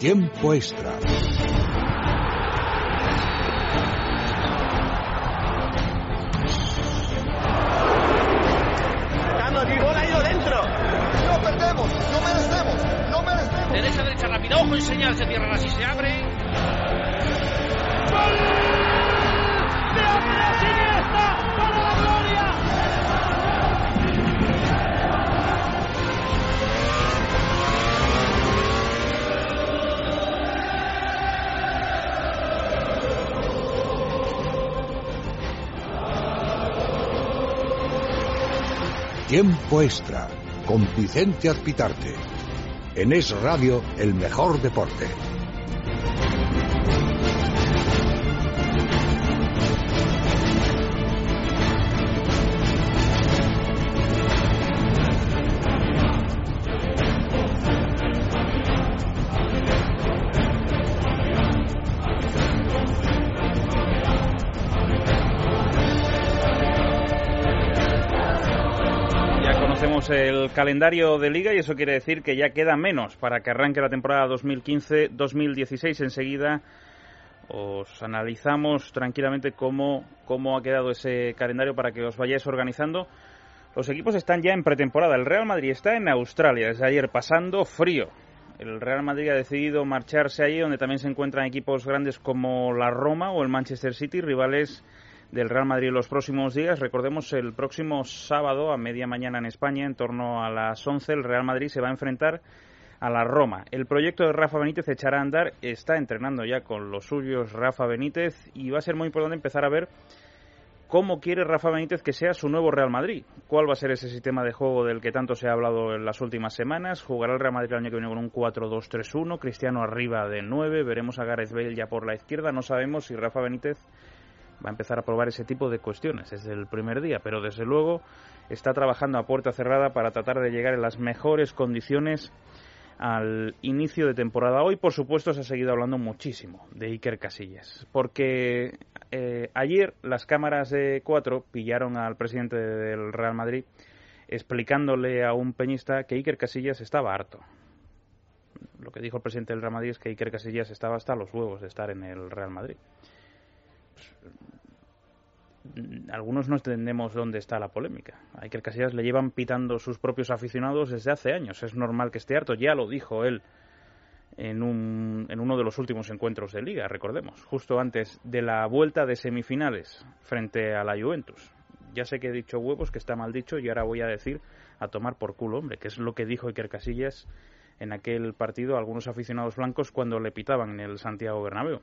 Tiempo extra. ha ido dentro! ¡No perdemos! ¡No merecemos! ¡No merecemos! Derecha, derecha, rápida. Ojo y señal. Se cierra así, se abre. Tiempo extra con Vicente Azpitarte. En Es Radio, el mejor deporte. El calendario de liga y eso quiere decir que ya queda menos para que arranque la temporada 2015-2016. Enseguida os analizamos tranquilamente cómo, cómo ha quedado ese calendario para que os vayáis organizando. Los equipos están ya en pretemporada. El Real Madrid está en Australia desde ayer pasando frío. El Real Madrid ha decidido marcharse allí donde también se encuentran equipos grandes como la Roma o el Manchester City, rivales del Real Madrid los próximos días. Recordemos, el próximo sábado a media mañana en España, en torno a las 11, el Real Madrid se va a enfrentar a la Roma. El proyecto de Rafa Benítez echará a andar, está entrenando ya con los suyos Rafa Benítez y va a ser muy importante empezar a ver cómo quiere Rafa Benítez que sea su nuevo Real Madrid. ¿Cuál va a ser ese sistema de juego del que tanto se ha hablado en las últimas semanas? ¿Jugará el Real Madrid el año que viene con un 4-2-3-1? Cristiano arriba de 9, veremos a Gareth Bale ya por la izquierda. No sabemos si Rafa Benítez va a empezar a probar ese tipo de cuestiones desde el primer día, pero desde luego está trabajando a puerta cerrada para tratar de llegar en las mejores condiciones al inicio de temporada. Hoy, por supuesto, se ha seguido hablando muchísimo de Iker Casillas, porque eh, ayer las cámaras de cuatro pillaron al presidente del Real Madrid explicándole a un peñista que Iker Casillas estaba harto. Lo que dijo el presidente del Real Madrid es que Iker Casillas estaba hasta los huevos de estar en el Real Madrid. Pues, algunos no entendemos dónde está la polémica. A Iker Casillas le llevan pitando sus propios aficionados desde hace años. Es normal que esté harto. Ya lo dijo él en, un, en uno de los últimos encuentros de liga, recordemos, justo antes de la vuelta de semifinales frente a la Juventus. Ya sé que he dicho huevos, que está mal dicho, y ahora voy a decir a tomar por culo, hombre, que es lo que dijo Iker Casillas en aquel partido a algunos aficionados blancos cuando le pitaban en el Santiago Bernabéu.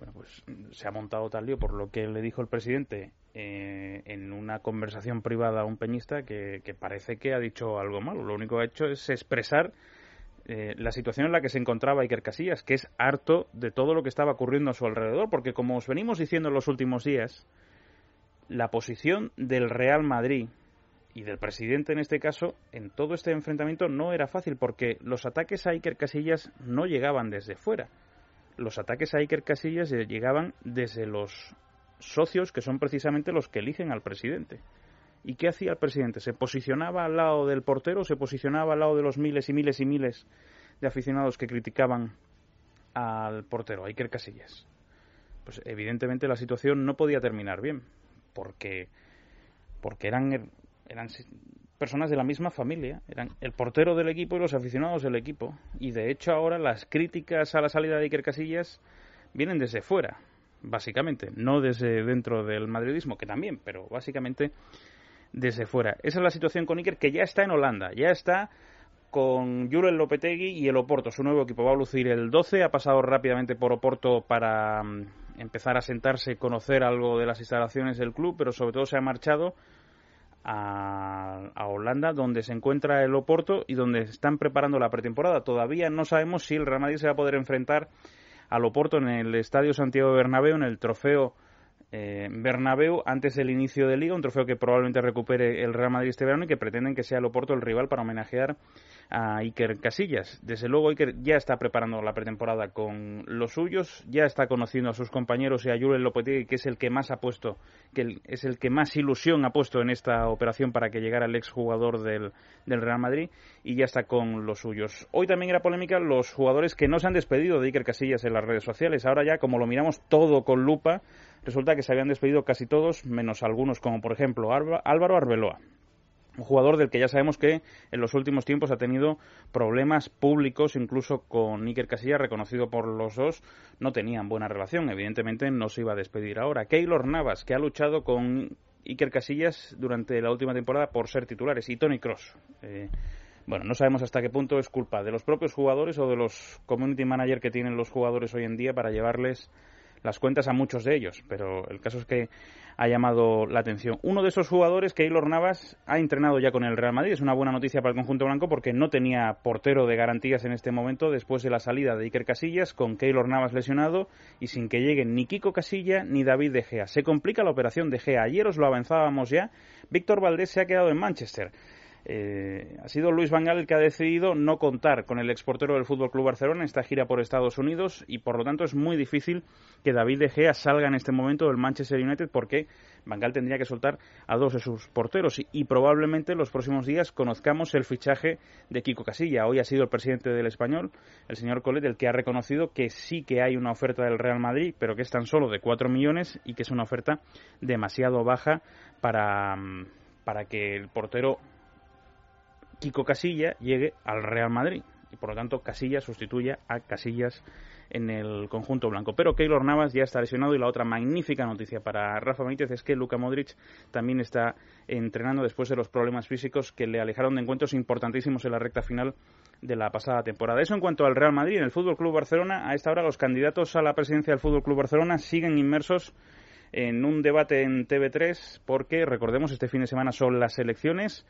Bueno, pues se ha montado tal lío por lo que le dijo el presidente eh, en una conversación privada a un peñista que, que, parece que ha dicho algo malo. Lo único que ha hecho es expresar eh, la situación en la que se encontraba Iker Casillas, que es harto de todo lo que estaba ocurriendo a su alrededor, porque como os venimos diciendo en los últimos días, la posición del Real Madrid y del presidente en este caso en todo este enfrentamiento no era fácil porque los ataques a Iker Casillas no llegaban desde fuera los ataques a Iker Casillas llegaban desde los socios que son precisamente los que eligen al presidente. ¿Y qué hacía el presidente? ¿Se posicionaba al lado del portero? ¿Se posicionaba al lado de los miles y miles y miles de aficionados que criticaban al portero, a Iker Casillas? Pues evidentemente la situación no podía terminar bien, porque, porque eran, eran personas de la misma familia, eran el portero del equipo y los aficionados del equipo. Y de hecho ahora las críticas a la salida de Iker Casillas vienen desde fuera, básicamente, no desde dentro del madridismo, que también, pero básicamente desde fuera. Esa es la situación con Iker, que ya está en Holanda, ya está con Jurel Lopetegui y el Oporto, su nuevo equipo. Va a lucir el 12, ha pasado rápidamente por Oporto para um, empezar a sentarse, conocer algo de las instalaciones del club, pero sobre todo se ha marchado a, a, Holanda, donde se encuentra el Oporto y donde están preparando la pretemporada. Todavía no sabemos si el Real Madrid se va a poder enfrentar al Oporto en el Estadio Santiago Bernabéu, en el trofeo eh, Bernabéu antes del inicio de Liga, un trofeo que probablemente recupere el Real Madrid este verano y que pretenden que sea el Oporto el rival para homenajear a Iker Casillas. Desde luego Iker ya está preparando la pretemporada con los suyos, ya está conociendo a sus compañeros y a Julen Lopetegui, que es el que más ha puesto, que es el que más ilusión ha puesto en esta operación para que llegara el exjugador del, del Real Madrid y ya está con los suyos. Hoy también era polémica los jugadores que no se han despedido de Iker Casillas en las redes sociales. Ahora ya, como lo miramos todo con lupa, resulta que se habían despedido casi todos, menos algunos, como por ejemplo Álvaro Arbeloa. Un jugador del que ya sabemos que en los últimos tiempos ha tenido problemas públicos, incluso con Iker Casillas, reconocido por los dos, no tenían buena relación. Evidentemente no se iba a despedir ahora. Keylor Navas, que ha luchado con Iker Casillas durante la última temporada por ser titulares, y Tony Cross. Eh, bueno, no sabemos hasta qué punto es culpa de los propios jugadores o de los community manager que tienen los jugadores hoy en día para llevarles las cuentas a muchos de ellos, pero el caso es que ha llamado la atención. Uno de esos jugadores, Keylor Navas, ha entrenado ya con el Real Madrid. Es una buena noticia para el conjunto blanco porque no tenía portero de garantías en este momento después de la salida de Iker Casillas, con Keylor Navas lesionado y sin que lleguen ni Kiko Casilla ni David De Gea. Se complica la operación de Gea. Ayer os lo avanzábamos ya. Víctor Valdés se ha quedado en Manchester. Eh, ha sido Luis Van Gaal el que ha decidido no contar con el exportero del Fútbol Club Barcelona en esta gira por Estados Unidos y por lo tanto es muy difícil que David De Gea salga en este momento del Manchester United porque Van Gaal tendría que soltar a dos de sus porteros y, probablemente en los próximos días conozcamos el fichaje de Kiko Casilla. Hoy ha sido el presidente del Español, el señor Colet, el que ha reconocido que sí que hay una oferta del Real Madrid, pero que es tan solo de 4 millones y que es una oferta demasiado baja para, para que el portero Kiko Casilla llegue al Real Madrid y por lo tanto Casillas sustituya a Casillas en el conjunto blanco. Pero Keylor Navas ya está lesionado y la otra magnífica noticia para Rafa Benítez es que Luka Modric también está entrenando después de los problemas físicos que le alejaron de encuentros importantísimos en la recta final de la pasada temporada. Eso en cuanto al Real Madrid. En el Fútbol Club Barcelona, a esta hora los candidatos a la presidencia del Fútbol Club Barcelona siguen inmersos en un debate en TV3 porque recordemos este fin de semana son las elecciones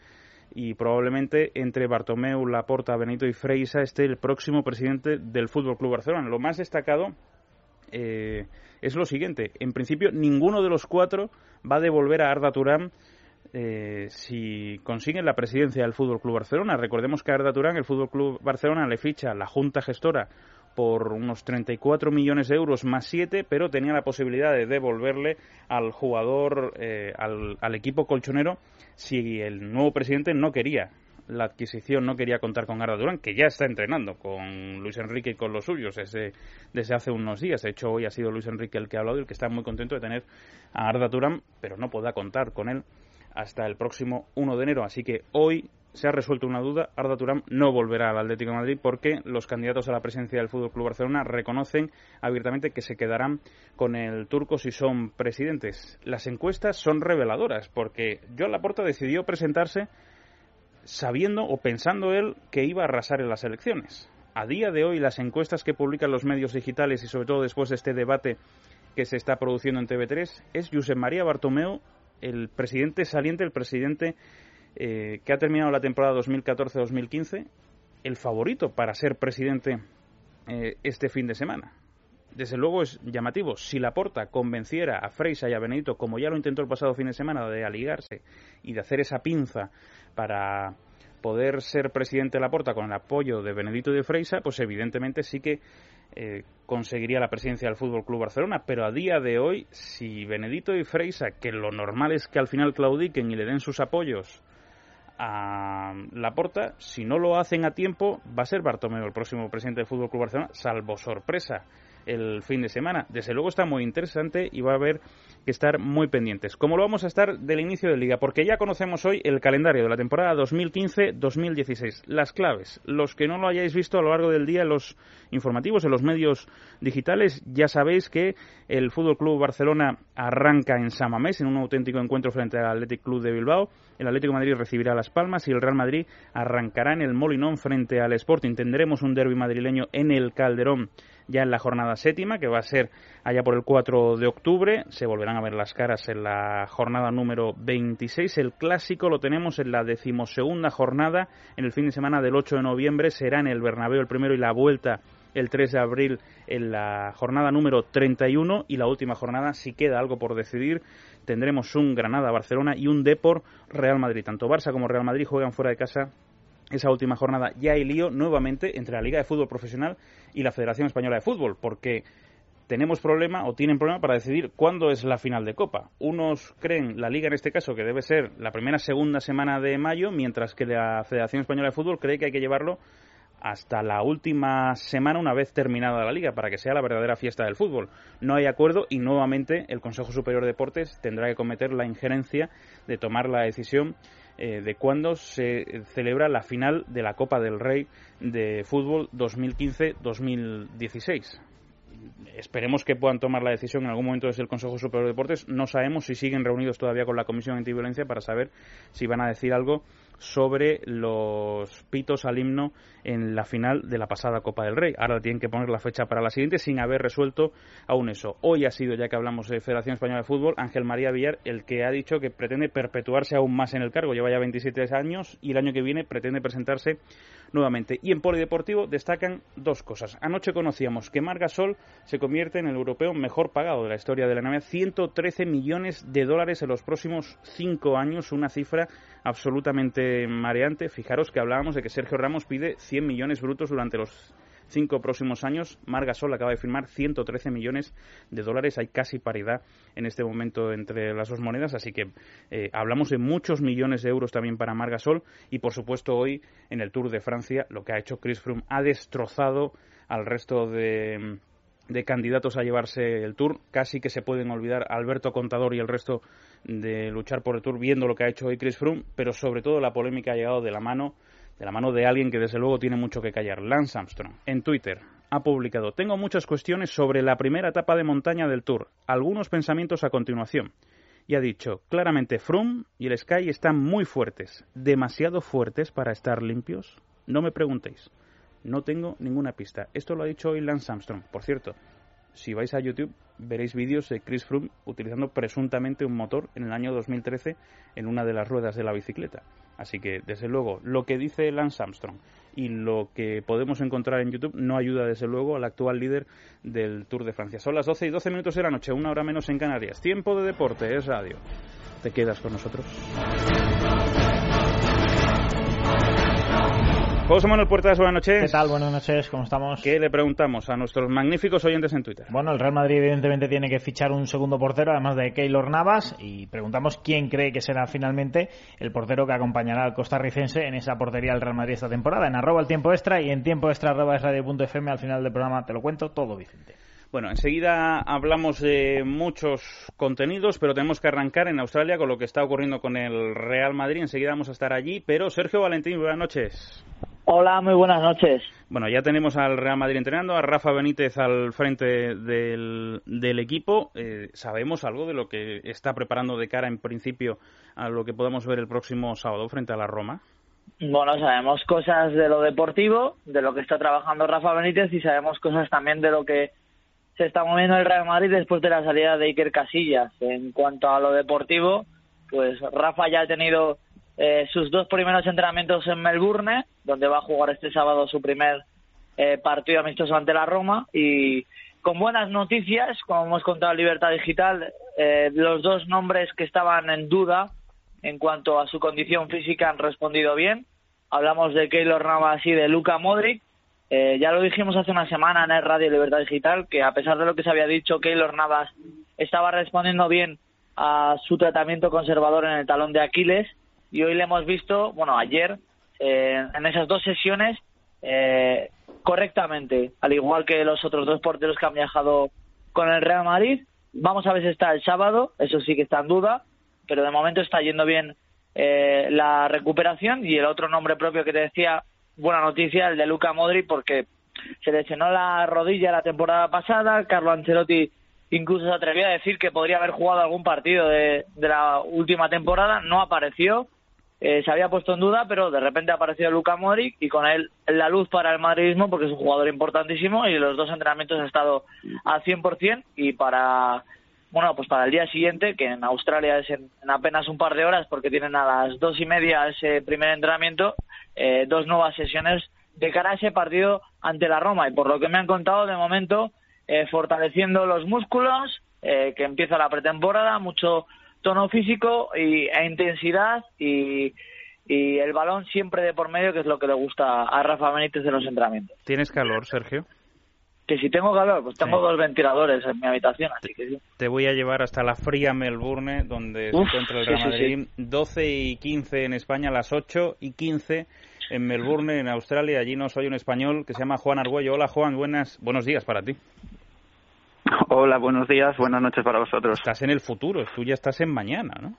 y probablemente entre Bartomeu, Laporta, Benito y Freisa esté el próximo presidente del Fútbol Club Barcelona. Lo más destacado eh, es lo siguiente: en principio, ninguno de los cuatro va a devolver a Arda Turán. Eh, si consiguen la presidencia del Fútbol Club Barcelona. Recordemos que Arda Turán, el Fútbol Club Barcelona le ficha la Junta Gestora por unos 34 millones de euros más 7, pero tenía la posibilidad de devolverle al jugador, eh, al, al, equipo colchonero, si el nuevo presidente no quería la adquisición, no quería contar con Arda Durán, que ya está entrenando con Luis Enrique y con los suyos desde, desde hace unos días. De hecho, hoy ha sido Luis Enrique el que ha hablado y el que está muy contento de tener a Arda Durán, pero no podrá contar con él hasta el próximo 1 de enero. Así que hoy se ha resuelto una duda. Arda Turán no volverá al Atlético Madrid porque los candidatos a la presidencia del Fútbol Club Barcelona reconocen abiertamente que se quedarán con el turco si son presidentes. Las encuestas son reveladoras porque Joan Laporta decidió presentarse sabiendo o pensando él que iba a arrasar en las elecciones. A día de hoy las encuestas que publican los medios digitales y sobre todo después de este debate que se está produciendo en TV3 es Josep María Bartomeu el presidente saliente, el presidente eh, que ha terminado la temporada 2014-2015, el favorito para ser presidente eh, este fin de semana. Desde luego es llamativo. Si Laporta convenciera a Freisa y a Benedito, como ya lo intentó el pasado fin de semana, de aligarse y de hacer esa pinza para poder ser presidente de Laporta con el apoyo de Benedito y de Freisa, pues evidentemente sí que eh, conseguiría la presidencia del Fútbol Club Barcelona. Pero a día de hoy, si Benedito y Freisa, que lo normal es que al final claudiquen y le den sus apoyos a Laporta, si no lo hacen a tiempo, va a ser Bartomeu el próximo presidente del Fútbol Club Barcelona, salvo sorpresa el fin de semana. Desde luego está muy interesante y va a haber que estar muy pendientes. Como lo vamos a estar del inicio de liga, porque ya conocemos hoy el calendario de la temporada 2015-2016. Las claves, los que no lo hayáis visto a lo largo del día en los informativos, en los medios digitales, ya sabéis que el Fútbol Club Barcelona arranca en Samamés en un auténtico encuentro frente al Athletic Club de Bilbao. El Atlético Madrid recibirá Las Palmas y el Real Madrid arrancará en el Molinón frente al Sporting. Tendremos un derby madrileño en el Calderón ya en la jornada séptima, que va a ser allá por el 4 de octubre. Se volverán a ver las caras en la jornada número 26. El clásico lo tenemos en la decimosegunda jornada, en el fin de semana del 8 de noviembre. Será en el Bernabéu el primero y la vuelta el 3 de abril en la jornada número 31 y la última jornada, si queda algo por decidir, tendremos un Granada-Barcelona y un Depor Real Madrid. Tanto Barça como Real Madrid juegan fuera de casa esa última jornada. Ya hay lío nuevamente entre la Liga de Fútbol Profesional y la Federación Española de Fútbol, porque tenemos problema o tienen problema para decidir cuándo es la final de Copa. Unos creen, la Liga en este caso, que debe ser la primera segunda semana de mayo, mientras que la Federación Española de Fútbol cree que hay que llevarlo hasta la última semana una vez terminada la liga para que sea la verdadera fiesta del fútbol. No hay acuerdo y nuevamente el Consejo Superior de Deportes tendrá que cometer la injerencia de tomar la decisión eh, de cuándo se celebra la final de la Copa del Rey de fútbol 2015-2016 esperemos que puedan tomar la decisión en algún momento desde el Consejo Superior de Deportes. No sabemos si siguen reunidos todavía con la Comisión Antiviolencia para saber si van a decir algo sobre los pitos al himno en la final de la pasada Copa del Rey. Ahora tienen que poner la fecha para la siguiente sin haber resuelto aún eso. Hoy ha sido, ya que hablamos de Federación Española de Fútbol, Ángel María Villar el que ha dicho que pretende perpetuarse aún más en el cargo. Lleva ya 27 años y el año que viene pretende presentarse nuevamente. Y en polideportivo destacan dos cosas. Anoche conocíamos que Margasol se convierte en el europeo mejor pagado de la historia de la NBA. 113 millones de dólares en los próximos cinco años, una cifra absolutamente mareante. Fijaros que hablábamos de que Sergio Ramos pide 100 millones brutos durante los cinco próximos años. Margasol acaba de firmar 113 millones de dólares. Hay casi paridad en este momento entre las dos monedas, así que eh, hablamos de muchos millones de euros también para Margasol. Y por supuesto, hoy en el Tour de Francia, lo que ha hecho Chris Froome ha destrozado al resto de de candidatos a llevarse el Tour. Casi que se pueden olvidar Alberto Contador y el resto de luchar por el Tour viendo lo que ha hecho hoy Chris Froome, pero sobre todo la polémica ha llegado de la mano de la mano de alguien que desde luego tiene mucho que callar, Lance Armstrong, en Twitter ha publicado Tengo muchas cuestiones sobre la primera etapa de montaña del Tour, algunos pensamientos a continuación. Y ha dicho, claramente Froome y el Sky están muy fuertes, demasiado fuertes para estar limpios. No me preguntéis. No tengo ninguna pista. Esto lo ha dicho hoy Lance Armstrong. Por cierto, si vais a YouTube veréis vídeos de Chris Froome utilizando presuntamente un motor en el año 2013 en una de las ruedas de la bicicleta. Así que, desde luego, lo que dice Lance Armstrong y lo que podemos encontrar en YouTube no ayuda, desde luego, al actual líder del Tour de Francia. Son las 12 y 12 minutos de la noche, una hora menos en Canarias. Tiempo de deporte, es radio. ¿Te quedas con nosotros? José Manuel Puertas, buenas noches. ¿Qué tal? Buenas noches, ¿cómo estamos? ¿Qué le preguntamos a nuestros magníficos oyentes en Twitter? Bueno, el Real Madrid evidentemente tiene que fichar un segundo portero, además de Keylor Navas, y preguntamos quién cree que será finalmente el portero que acompañará al costarricense en esa portería del Real Madrid esta temporada. En arroba el tiempo extra y en tiempo extra arroba es radio.fm al final del programa te lo cuento todo, Vicente. Bueno, enseguida hablamos de muchos contenidos, pero tenemos que arrancar en Australia con lo que está ocurriendo con el Real Madrid. Enseguida vamos a estar allí, pero Sergio Valentín, buenas noches. Hola, muy buenas noches. Bueno, ya tenemos al Real Madrid entrenando, a Rafa Benítez al frente del, del equipo. Eh, ¿Sabemos algo de lo que está preparando de cara, en principio, a lo que podamos ver el próximo sábado frente a la Roma? Bueno, sabemos cosas de lo deportivo, de lo que está trabajando Rafa Benítez y sabemos cosas también de lo que se está moviendo el Real Madrid después de la salida de Iker Casillas. En cuanto a lo deportivo, pues Rafa ya ha tenido eh, sus dos primeros entrenamientos en Melbourne, donde va a jugar este sábado su primer eh, partido amistoso ante la Roma y con buenas noticias, como hemos contado en Libertad Digital, eh, los dos nombres que estaban en duda en cuanto a su condición física han respondido bien. Hablamos de Keylor Navas y de Luca Modric. ya lo dijimos hace una semana en el Radio Libertad Digital que a pesar de lo que se había dicho, Keylor Navas estaba respondiendo bien a su tratamiento conservador en el talón de Aquiles y hoy le hemos visto, bueno, ayer, eh, en esas dos sesiones, eh, correctamente, al igual que los otros dos porteros que han viajado con el Real Madrid. Vamos a ver si está el sábado, eso sí que está en duda, pero de momento está yendo bien eh, la recuperación y el otro nombre propio que te decía, buena noticia, el de Luca Modri, porque se lesionó la rodilla la temporada pasada, Carlo Ancelotti incluso se atrevió a decir que podría haber jugado algún partido de la última temporada, no apareció, eh, se había puesto en duda, pero de repente ha aparecido Luka Modric y con él la luz para el madridismo porque es un jugador importantísimo y los dos entrenamientos han estado al 100% y para bueno pues para el día siguiente que en Australia es en, apenas un par de horas porque tienen a las dos y media ese primer entrenamiento eh, dos nuevas sesiones de cara a ese partido ante la Roma. Y por lo que me han contado, de momento, eh, fortaleciendo los músculos, eh, que empieza la pretemporada, mucho tono físico y, e intensidad y, y el balón siempre de por medio, que es lo que le gusta a Rafa Benítez en los entrenamientos. ¿Tienes calor, Sergio? Que si tengo calor, pues tengo dos ventiladores en mi habitación, así que sí. Te voy a llevar hasta la fría Melbourne, donde Uf, se encuentra el Real sí, Madrid. 12 y 15 en España, las 8 y 15 en Melbourne, en Australia. Allí nos oye un español que se llama Juan Argüello. Hola, Juan, buenas, buenos días para ti. Hola, buenos días, buenas noches para vosotros. Estás en el futuro, tú ya estás en mañana, ¿no?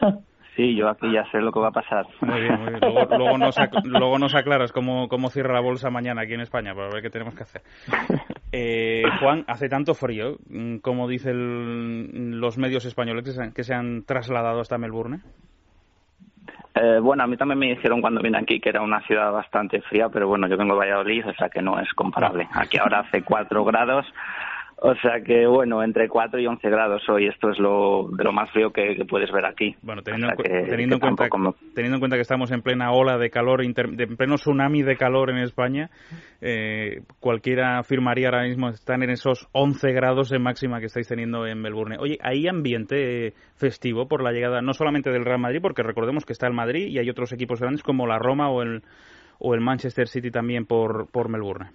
Sí, yo aquí ya sé lo que va a pasar. Muy bien, muy bien. Luego, luego nos, ac- luego nos aclaras cómo, cómo cierra la bolsa mañana aquí en España para ver qué tenemos que hacer. Eh, Juan, hace tanto frío, mm, como dicen los medios españoles que se, han, que se han trasladado hasta Melbourne. Eh, bueno, a mí también me dijeron cuando vine aquí que era una ciudad bastante fría, pero bueno, yo vengo de Valladolid, o sea que no es comparable. Aquí ahora hace 4 grados, o sea que bueno, entre 4 y 11 grados hoy, esto es lo de lo más frío que, que puedes ver aquí. Bueno, teniendo, en, sea cu- que- teniendo, en que cuenta, teniendo en cuenta que estamos en plena ola de calor, inter- de, en pleno tsunami de calor en España, eh, cualquiera afirmaría ahora mismo están en esos 11 grados de máxima que estáis teniendo en Melbourne. Oye, ¿hay ambiente eh, festivo por la llegada no solamente del Real Madrid, porque recordemos que está el Madrid y hay otros equipos grandes como la Roma o el, o el Manchester City también por, por Melbourne?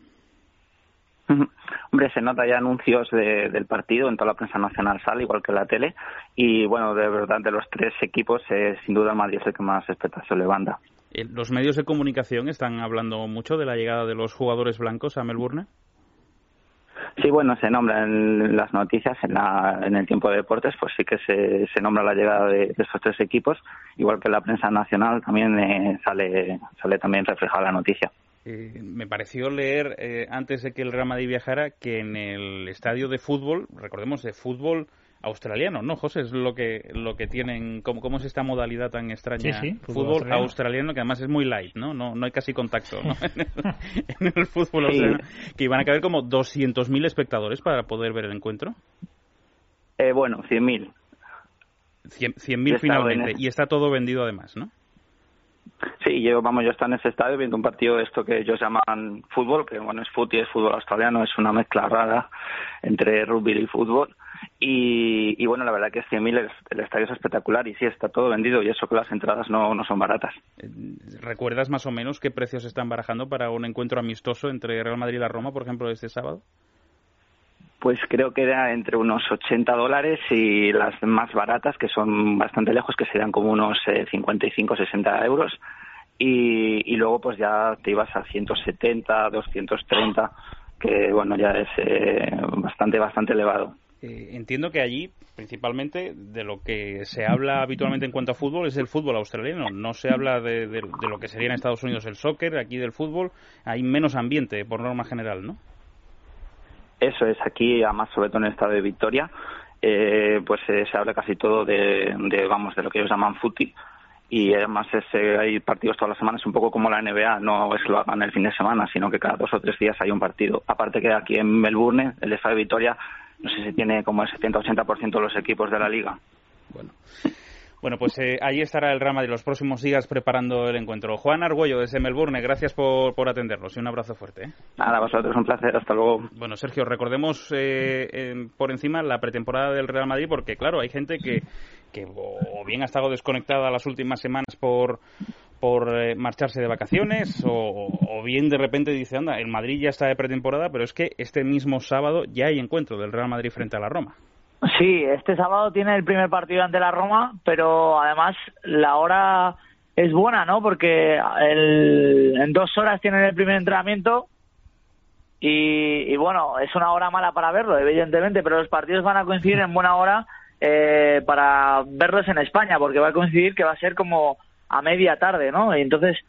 Hombre, se nota ya anuncios de- del partido en toda la prensa nacional sale, igual que en la tele. Y bueno, de verdad, de los tres equipos, eh, sin duda el Madrid es el que más expectación levanta. Eh, ¿Los medios de comunicación están hablando mucho de la llegada de los jugadores blancos a Melbourne? Sí, bueno, se nombra en las noticias, en, la, en el tiempo de deportes, pues sí que se, se nombra la llegada de, de estos tres equipos, igual que la prensa nacional también eh, sale, sale también reflejada la noticia. Eh, me pareció leer eh, antes de que el Real Madrid viajara que en el estadio de fútbol, recordemos de fútbol australiano, ¿no, José? Es lo que lo que tienen, ¿cómo, cómo es esta modalidad tan extraña? Sí, sí, fútbol fútbol australiano. australiano. que además es muy light, ¿no? No, no hay casi contacto, ¿no? en el fútbol Sí. australiano. Que iban a caber como 200.000 espectadores para poder ver el encuentro. Eh, bueno, 100.000. 100 100.000 Yo estaba en finalmente. ese. Y está todo vendido además, ¿no? Sí, yo, vamos, yo estaba en ese estadio viendo un partido esto que ellos llaman fútbol, que bueno, es fútbol es fútbol australiano, es una mezcla rara entre rugby y fútbol. Y, y bueno, la verdad que es 100.000, el, el estadio es espectacular y sí, está todo vendido y eso que las entradas no, no son baratas. Eh, ¿Recuerdas más o menos qué precios están barajando para un encuentro amistoso entre Real Madrid y la Roma, por ejemplo, este sábado? Pues creo que era entre unos 80 dólares y las más baratas, que son bastante lejos, que serían como unos eh, 55, 60 euros. Y, y luego pues ya te ibas a 170, 230, que bueno, ya es eh, bastante, bastante elevado. Eh, entiendo que allí, principalmente, de lo que se habla habitualmente en cuanto a fútbol es el fútbol australiano. No se habla de, de- de lo que sería en Estados Unidos el soccer, aquí del fútbol. Hay menos ambiente, por norma general, ¿no? Eso es, aquí, además, sobre todo en el estado de Victoria, eh, pues eh, se habla casi todo de, de, vamos, de lo que ellos llaman footy. Y además es, eh, hay partidos todas las semanas, un poco como la NBA, no es lo hagan el fin de semana, sino que cada dos o tres días hay un partido. Aparte que aquí en Melbourne, el estado de Victoria, no sé si tiene como el 70-80% de los equipos de la liga. Bueno. Bueno, pues eh, ahí estará el Real de los próximos días preparando el encuentro. Juan Argüello, desde Melbourne, gracias por, por atendernos y un abrazo fuerte. ¿eh? Nada, a vosotros un placer, hasta luego. Bueno, Sergio, recordemos eh, por encima la pretemporada del Real Madrid, porque claro, hay gente que, que o bien ha estado desconectada las últimas semanas por por eh, marcharse de vacaciones o, o bien de repente dice, anda, el Madrid ya está de pretemporada, pero es que este mismo sábado ya hay encuentro del Real Madrid frente a la Roma. Sí, este sábado tiene el primer partido ante la Roma, pero además la hora es buena, ¿no? Porque el- en dos horas tienen el primer entrenamiento y, y, bueno, es una hora mala para verlo, evidentemente, pero los partidos van a coincidir en buena hora eh, para verlos en España, porque va a coincidir que va a ser como a media tarde, ¿no? Y entonces,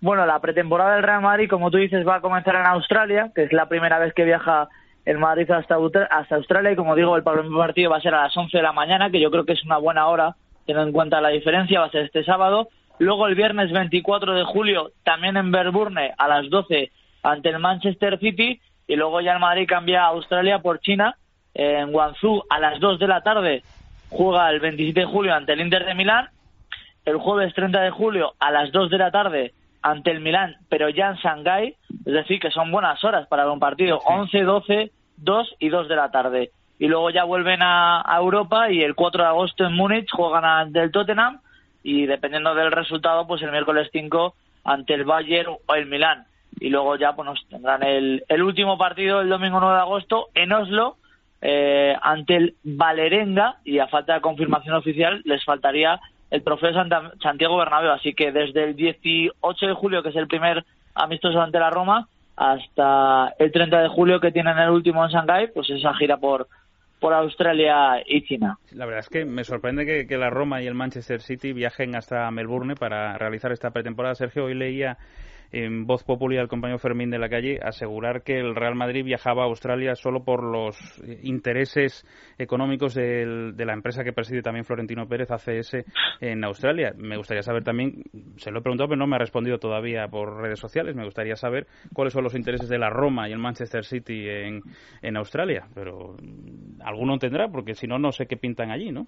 bueno, la pretemporada del Real Madrid, como tú dices, va a comenzar en Australia, que es la primera vez que viaja el Madrid hasta, hasta Australia y como digo, el primer partido va a ser a las 11 de la mañana, que yo creo que es una buena hora, teniendo en cuenta la diferencia, va a ser este sábado. Luego el viernes 24 de julio, también en Melbourne, a las 12 ante el Manchester City y luego ya el Madrid cambia a Australia por China, en Guangzhou a las 2 de la tarde juega el 27 de julio ante el Inter de Milán, el jueves 30 de julio a las 2 de la tarde ante el Milán, pero ya en Shanghái, es decir, que son buenas horas para un partido, 11, 12, 2 y 2 de la tarde. Y luego ya vuelven a, Europa y el 4 de agosto en Múnich juegan ante el Tottenham y dependiendo del resultado, pues el miércoles 5 ante el Bayern o el Milán. Y luego ya pues tendrán el, el último partido el domingo 9 de agosto en Oslo eh, ante el Valerenga y a falta de confirmación oficial les faltaría el trofeo Santiago Bernabéu. Así que desde el 18 de julio, que es el primer amistoso ante la Roma, hasta el 30 de julio que tienen el último en Shanghái, pues esa gira por por Australia y China. La verdad es que me sorprende que la Roma y el Manchester City viajen hasta Melbourne para realizar esta pretemporada. Sergio, hoy leía en voz popular al compañero Fermín de la calle asegurar que el Real Madrid viajaba a Australia solo por los intereses económicos de la empresa que preside también Florentino Pérez, ACS, en Australia. Me gustaría saber también, se lo he preguntado, pero no me ha respondido todavía por redes sociales, me gustaría saber cuáles son los intereses de la Roma y el Manchester City en, en Australia, pero alguno tendrá, porque si no, no sé qué pintan allí, ¿no?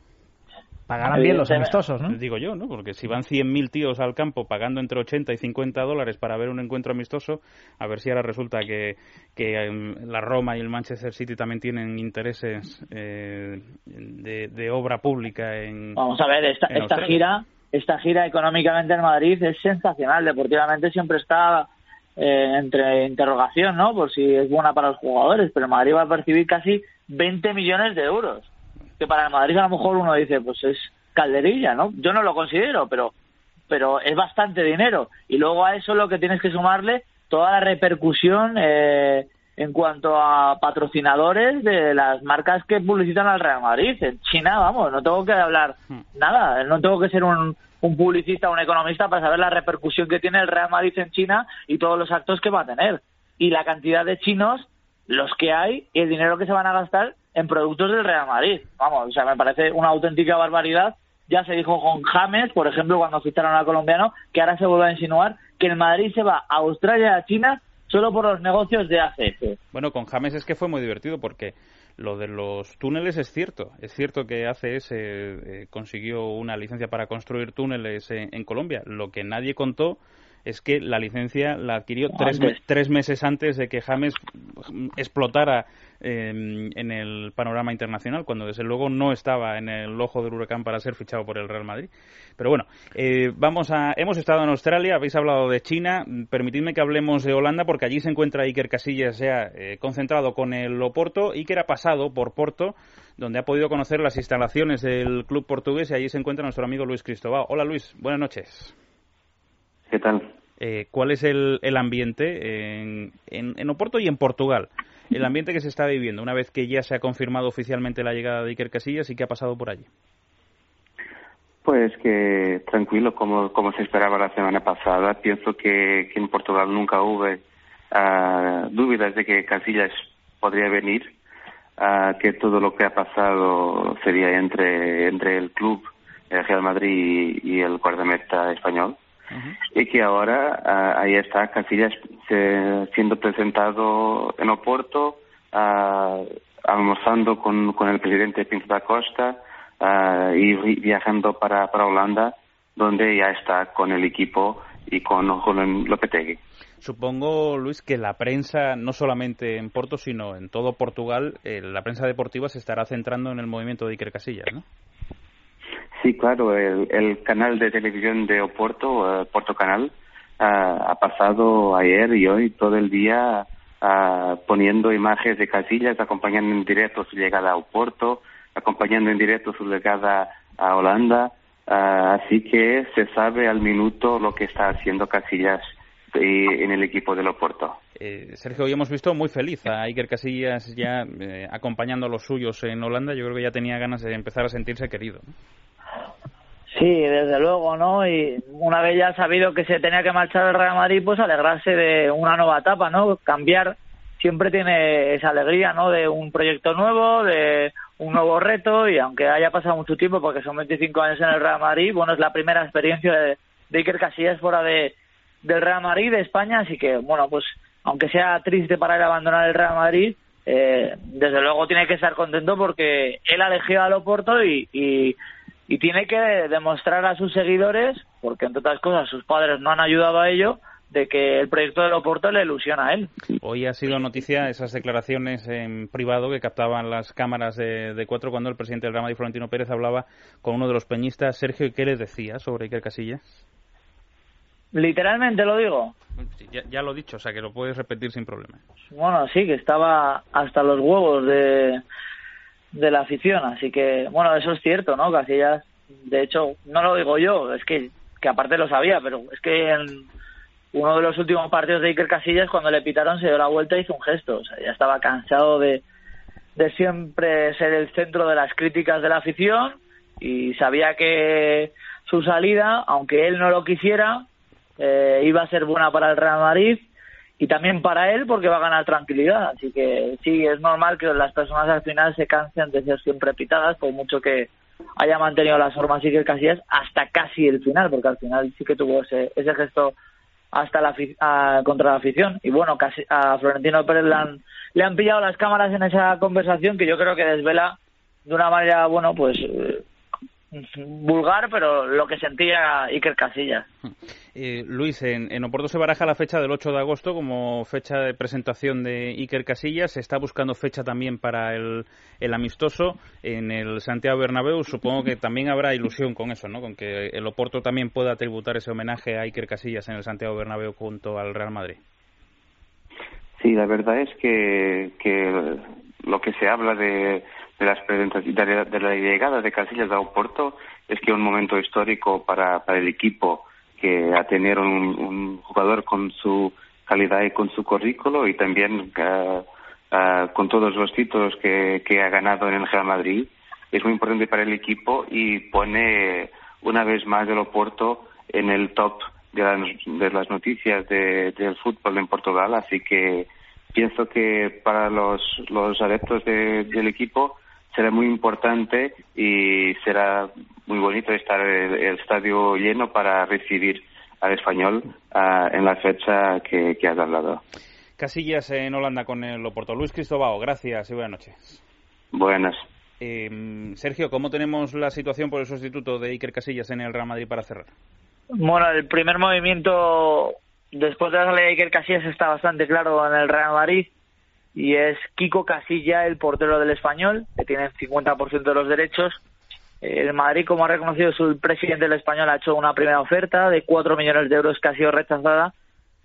Pagarán bien los amistosos, ¿no? Digo yo, ¿no? Porque si van 100.000 tíos al campo pagando entre 80 y 50 dólares para ver un encuentro amistoso, a ver si ahora resulta que, que em, la Roma y el Manchester City también tienen intereses eh, de, obra pública en. Vamos a ver, esta, esta gira, esta gira económicamente en Madrid es sensacional. Deportivamente siempre está eh, entre interrogación, ¿no? Por si es buena para los jugadores, pero Madrid va a percibir casi 20 millones de euros que para el Madrid a lo mejor uno dice, pues es calderilla, ¿no? Yo no lo considero, pero, pero es bastante dinero. Y luego a eso lo que tienes que sumarle toda la repercusión eh, en cuanto a patrocinadores de las marcas que publicitan al Real Madrid. En China, vamos, no tengo que hablar hmm. nada, no tengo que ser un, un publicista un economista para saber la repercusión que tiene el Real Madrid en China y todos los actos que va a tener. Y la cantidad de chinos, los que hay, y el dinero que se van a gastar en productos del Real Madrid. Vamos, o sea, me parece una auténtica barbaridad. Ya se dijo con James, por ejemplo, cuando ficharon al colombiano, que ahora se vuelve a insinuar que el Madrid se va a Australia a China solo por los negocios de ACS. Bueno, con James es que fue muy divertido porque lo de los túneles es cierto. Es cierto que ACS eh, consiguió una licencia para construir túneles en, Colombia. Lo que nadie contó es que la licencia la adquirió tres, tres, meses antes de que James explotara Em, en el panorama internacional, cuando desde luego no estaba en el ojo del huracán para ser fichado por el Real Madrid. Pero bueno, eh, vamos a, hemos estado en Australia, habéis hablado de China, permitidme que hablemos de Holanda, porque allí se encuentra Iker Casillas ya eh, concentrado con el Oporto. Iker ha pasado por Porto, donde ha podido conocer las instalaciones del club portugués y allí se encuentra nuestro amigo Luis Cristóbal. Hola Luis, buenas noches. ¿Qué tal? Eh, ¿Cuál es el, el ambiente en, en, en Oporto y en Portugal? el ambiente que se está viviendo una vez que ya se ha confirmado oficialmente la llegada de Iker Casillas y qué ha pasado por allí. Pues que tranquilo, como, como se esperaba la semana pasada. Pienso que, en Portugal nunca hubo uh, dudas de que Casillas podría venir, uh, que todo lo que ha pasado sería entre, entre el club, el Real Madrid y, el guardameta español. Y que ahora uh, ahí está Casillas siendo presentado en Oporto, uh, almorzando con, con el presidente Pinto da Costa uh, y viajando para, para Holanda, donde ya está con el equipo y con Julen Lopetegui. Supongo, Luis, que la prensa, no solamente en Porto, sino en todo Portugal, eh, la prensa deportiva se estará centrando en el movimiento de Iker Casillas, ¿no? Sí, claro, el, canal de televisión de Oporto, uh, Porto Canal, ha pasado ayer y hoy todo el día poniendo imágenes de Casillas, acompañando en directo su llegada a Oporto, acompañando en directo su llegada a Holanda. así que se sabe al minuto lo que está haciendo Casillas en el equipo del Oporto. Eh, Sergio, hoy hemos visto muy feliz a Iker Casillas ya eh, acompañando a los suyos en Holanda. Yo creo que ya tenía ganas de empezar a sentirse querido. Sí, desde luego, ¿no? Y una vez ya sabido que se tenía que marchar el Real Madrid, pues alegrarse de una nueva etapa, ¿no? Cambiar siempre tiene esa alegría, ¿no? De un proyecto nuevo, de un nuevo reto y aunque haya pasado mucho tiempo, porque son 25 años en el Real Madrid, bueno, es la primera experiencia de, Iker Casillas fuera de, del Real Madrid, de España, así que, bueno, pues aunque sea triste para él abandonar el Real Madrid, eh, desde luego tiene que estar contento porque él ha elegido al Oporto y, y y tiene que demostrar a sus seguidores, porque entre otras cosas sus padres no han ayudado a ello, de que el proyecto del Oporto le ilusiona a él. Hoy ha sido noticia esas declaraciones en privado que captaban las cámaras de, cuatro cuando el presidente del Real Madrid, Florentino Pérez, hablaba con uno de los peñistas. Sergio, ¿qué le decía sobre Iker Casillas? Literalmente lo digo. Ya, ya, lo he dicho, o sea que lo puedes repetir sin problema. Bueno, sí, que estaba hasta los huevos de, de la afición, así que, bueno, eso es cierto, ¿no? Casillas, de hecho, no lo digo yo, es que, que aparte lo sabía, pero es que en uno de los últimos partidos de Iker Casillas, cuando le pitaron, se dio la vuelta y hizo un gesto, o sea, ya estaba cansado de, de siempre ser el centro de las críticas de la afición y sabía que su salida, aunque él no lo quisiera, eh, iba a ser buena para el Real Madrid y también para él porque va a ganar tranquilidad. Así que sí, es normal que las personas al final se cansen de ser siempre pitadas, por mucho que haya mantenido las formas que Casillas hasta casi el final, porque al final sí que tuvo ese, ese gesto hasta la contra la afición. Y bueno, casi, a Florentino Pérez le han, le han pillado las cámaras en esa conversación que yo creo que desvela de una manera, bueno, pues eh, vulgar, pero lo que sentía Iker Casillas. Eh, Luis, en, en, Oporto se baraja la fecha del 8 de agosto como fecha de presentación de Iker Casillas. Se está buscando fecha también para el, el, amistoso en el Santiago Bernabéu. Supongo que también habrá ilusión con eso, ¿no? Con que el Oporto también pueda tributar ese homenaje a Iker Casillas en el Santiago Bernabéu junto al Real Madrid. Sí, la verdad es que, que lo que se habla de, de, las de, de la llegada de Casillas a Oporto es que un momento histórico para, para el equipo que a tener un, un jugador con su calidad y con su currículo y también uh, uh, con todos los títulos que, que ha ganado en el Real Madrid. Es muy importante para el equipo y pone una vez más el Oporto en el top de, las, de las noticias de, del fútbol en Portugal. Así que pienso que para los, los adeptos de, del equipo será muy importante y será muy bonito estar el, el estadio lleno para recibir al español uh, en la fecha que, que has hablado. Casillas en Holanda con el Oporto. Luis Cristobao, gracias y buenas noches. Buenas. Eh, Sergio, ¿cómo tenemos la situación por el sustituto de Iker Casillas en el Real Madrid para cerrar? Bueno, el primer movimiento después de la salida de Iker Casillas está bastante claro en el Real Madrid y es Kiko Casilla, el portero del español, que tiene el 50% de los derechos. El Madrid, como ha reconocido su presidente del español, ha hecho una primera oferta de 4 millones de euros que ha sido rechazada.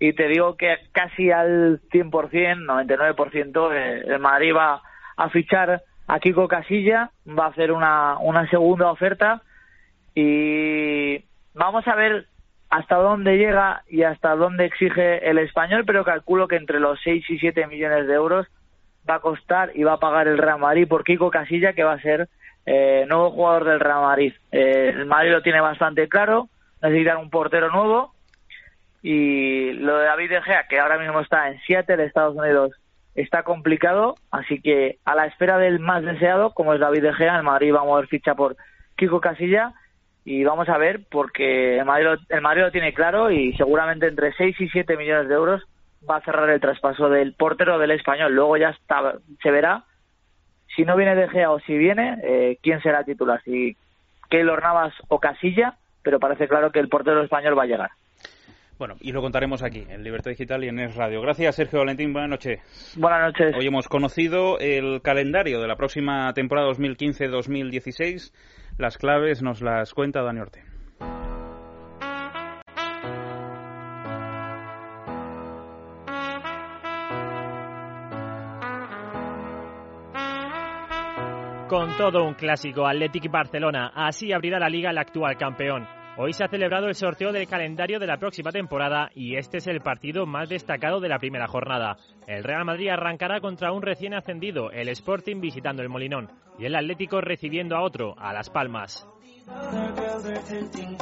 Y te digo que casi al 100%, 99%, eh, el Madrid va a fichar a Kiko Casilla, va a hacer una, una segunda oferta y vamos a ver hasta dónde llega y hasta dónde exige el español, pero calculo que entre los 6 y 7 millones de euros va a costar y va a pagar el Real Madrid por Kiko Casilla, que va a ser eh, nuevo jugador del Real Madrid. Eh, el Madrid lo tiene bastante claro, necesitan un portero nuevo y lo de David De Gea, que ahora mismo está en Seattle, Estados Unidos, está complicado, así que a la espera del más deseado, como es David De Gea, el Madrid va a mover ficha por Kiko Casilla y vamos a ver porque el Madrid, lo, el Madrid lo tiene claro y seguramente entre 6 y 7 millones de euros va a cerrar el traspaso del portero del español. Luego ya está, se verá si no viene De Gea o si viene, eh, quién será titular, si Keylor Navas o Casilla, pero parece claro que el portero español va a llegar. Bueno, y lo contaremos aquí, en Libertad Digital y en Es Radio. Gracias, Sergio Valentín. Buenas noches. Buenas noches. Hoy hemos conocido el calendario de la próxima temporada 2015-2016. Las claves nos las cuenta Dani Orte. Con todo un clásico, Athletic Barcelona. Así abrirá la liga el actual campeón. Hoy se ha celebrado el sorteo del calendario de la próxima temporada y este es el partido más destacado de la primera jornada. El Real Madrid arrancará contra un recién ascendido, el Sporting visitando el Molinón y el Atlético recibiendo a otro, a Las Palmas.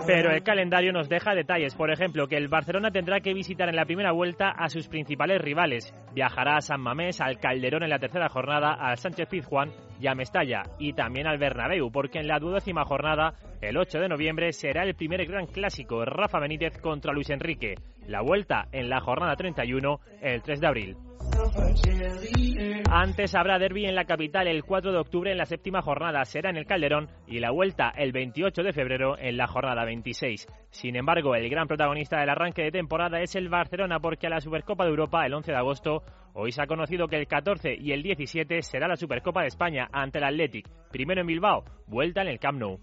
Pero el calendario nos deja detalles, por ejemplo, que el Barcelona tendrá que visitar en la primera vuelta a sus principales rivales. Viajará a San Mamés, al Calderón en la tercera jornada, al Sánchez Pizjuán y a Mestalla, y también al Bernabéu, porque en la duodécima jornada, el 8 de noviembre, será el primer gran clásico Rafa Benítez contra Luis Enrique. La vuelta en la jornada 31, el 3 de abril. Antes habrá derby en la capital el 4 de octubre en la séptima jornada, será en el Calderón y la vuelta el 28 de febrero en la jornada 26. Sin embargo, el gran protagonista del arranque de temporada es el Barcelona porque a la Supercopa de Europa el 11 de agosto hoy se ha conocido que el 14 y el 17 será la Supercopa de España ante el Athletic, primero en Bilbao, vuelta en el Camp Nou.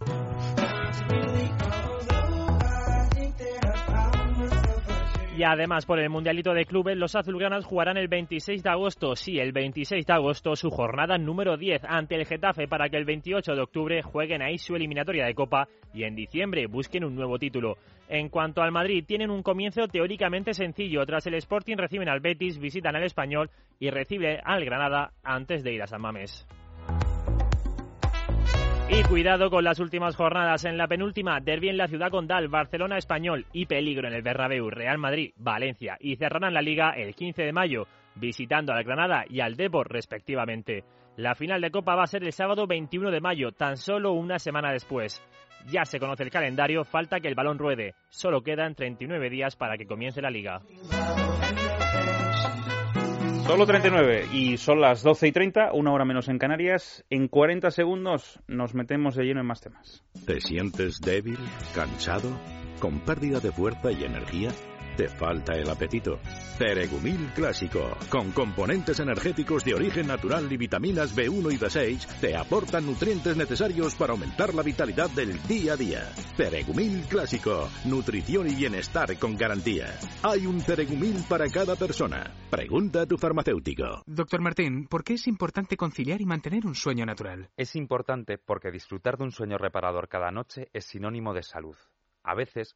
Y además, por el Mundialito de Clubes, los azulgranas jugarán el 26 de agosto, sí, el 26 de agosto, su jornada número 10 ante el Getafe para que el 28 de octubre jueguen ahí su eliminatoria de Copa y en diciembre busquen un nuevo título. En cuanto al Madrid, tienen un comienzo teóricamente sencillo. Tras el Sporting reciben al Betis, visitan al Español y reciben al Granada antes de ir a San Mamés. Y cuidado con las últimas jornadas. En la penúltima, derbi en la ciudad condal, Barcelona Español y peligro en el Bernabéu, Real Madrid, Valencia. Y cerrarán la liga el 15 de mayo, visitando al Granada y al Depor respectivamente. La final de Copa va a ser el sábado 21 de mayo, tan solo una semana después. Ya se conoce el calendario, falta que el balón ruede. Solo quedan 39 días para que comience la liga. Solo 39 y son las 12 y 30, una hora menos en Canarias. En 40 segundos nos metemos de lleno en más temas. ¿Te sientes débil, cansado, con pérdida de fuerza y energía? ¿Te falta el apetito? Ceregumil Clásico, con componentes energéticos de origen natural y vitaminas B1 y B6, te aportan nutrientes necesarios para aumentar la vitalidad del día a día. Ceregumil Clásico, nutrición y bienestar con garantía. Hay un Ceregumil para cada persona. Pregunta a tu farmacéutico. Doctor Martín, ¿por qué es importante conciliar y mantener un sueño natural? Es importante porque disfrutar de un sueño reparador cada noche es sinónimo de salud. A veces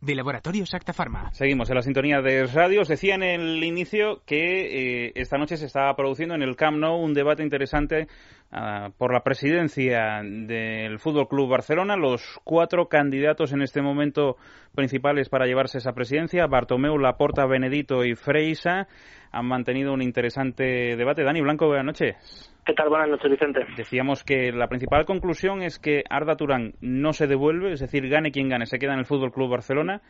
de Laboratorio Acta Pharma. Seguimos en la sintonía de radio. Os decía en el inicio que eh, esta noche se estaba produciendo en el Camp Nou un debate interesante uh, por la presidencia del Fútbol Club Barcelona. Los cuatro candidatos en este momento principales para llevarse esa presidencia, Bartomeu, Laporta, Benedito y Freisa, han mantenido un interesante debate. Dani Blanco, buenas noches. ¿Qué tal? Buenas noches, Vicente. Decíamos que la principal conclusión es que Arda Turán no se devuelve, es decir, gane quien gane, se queda en el Fútbol Club Barcelona.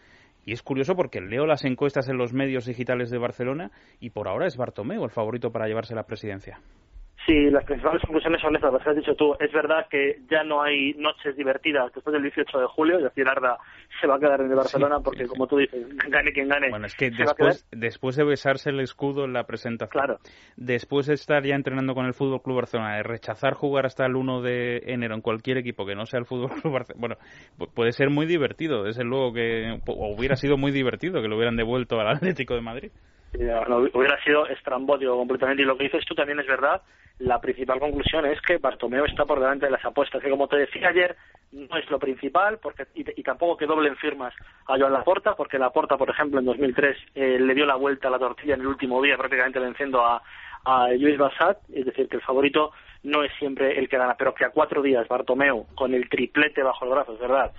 Y es curioso porque leo las encuestas en los medios digitales de Barcelona y por ahora es Bartomeu el favorito para llevarse la presidencia. Sí, las principales conclusiones son estas, las que has dicho tú. Es verdad que ya no hay noches divertidas después del 18 de julio, es decir, Arda se va a quedar en el Barcelona sí, porque, como tú dices, gane quien gane. Bueno, es que después, después de besarse el escudo en la presentación, claro. después de estar ya entrenando con el Fútbol Club Barcelona, de rechazar jugar hasta el 1 de enero en cualquier equipo que no sea el Fútbol Club Barcelona, bueno, puede ser muy divertido, desde luego que o hubiera sido muy divertido que lo hubieran devuelto al Atlético de Madrid. No, hubiera sido estrambótico completamente. Y lo que dices tú también es verdad. La principal conclusión es que Bartomeu está por delante de las apuestas. Que como te decía ayer, no es lo principal porque y, y tampoco que doblen firmas a Joan Laporta, porque Laporta, por ejemplo, en 2003 eh, le dio la vuelta a la tortilla en el último día, prácticamente venciendo a, a Luis Bassat. Es decir, que el favorito no es siempre el que gana, pero que a cuatro días Bartomeu, con el triplete bajo el brazo, es verdad,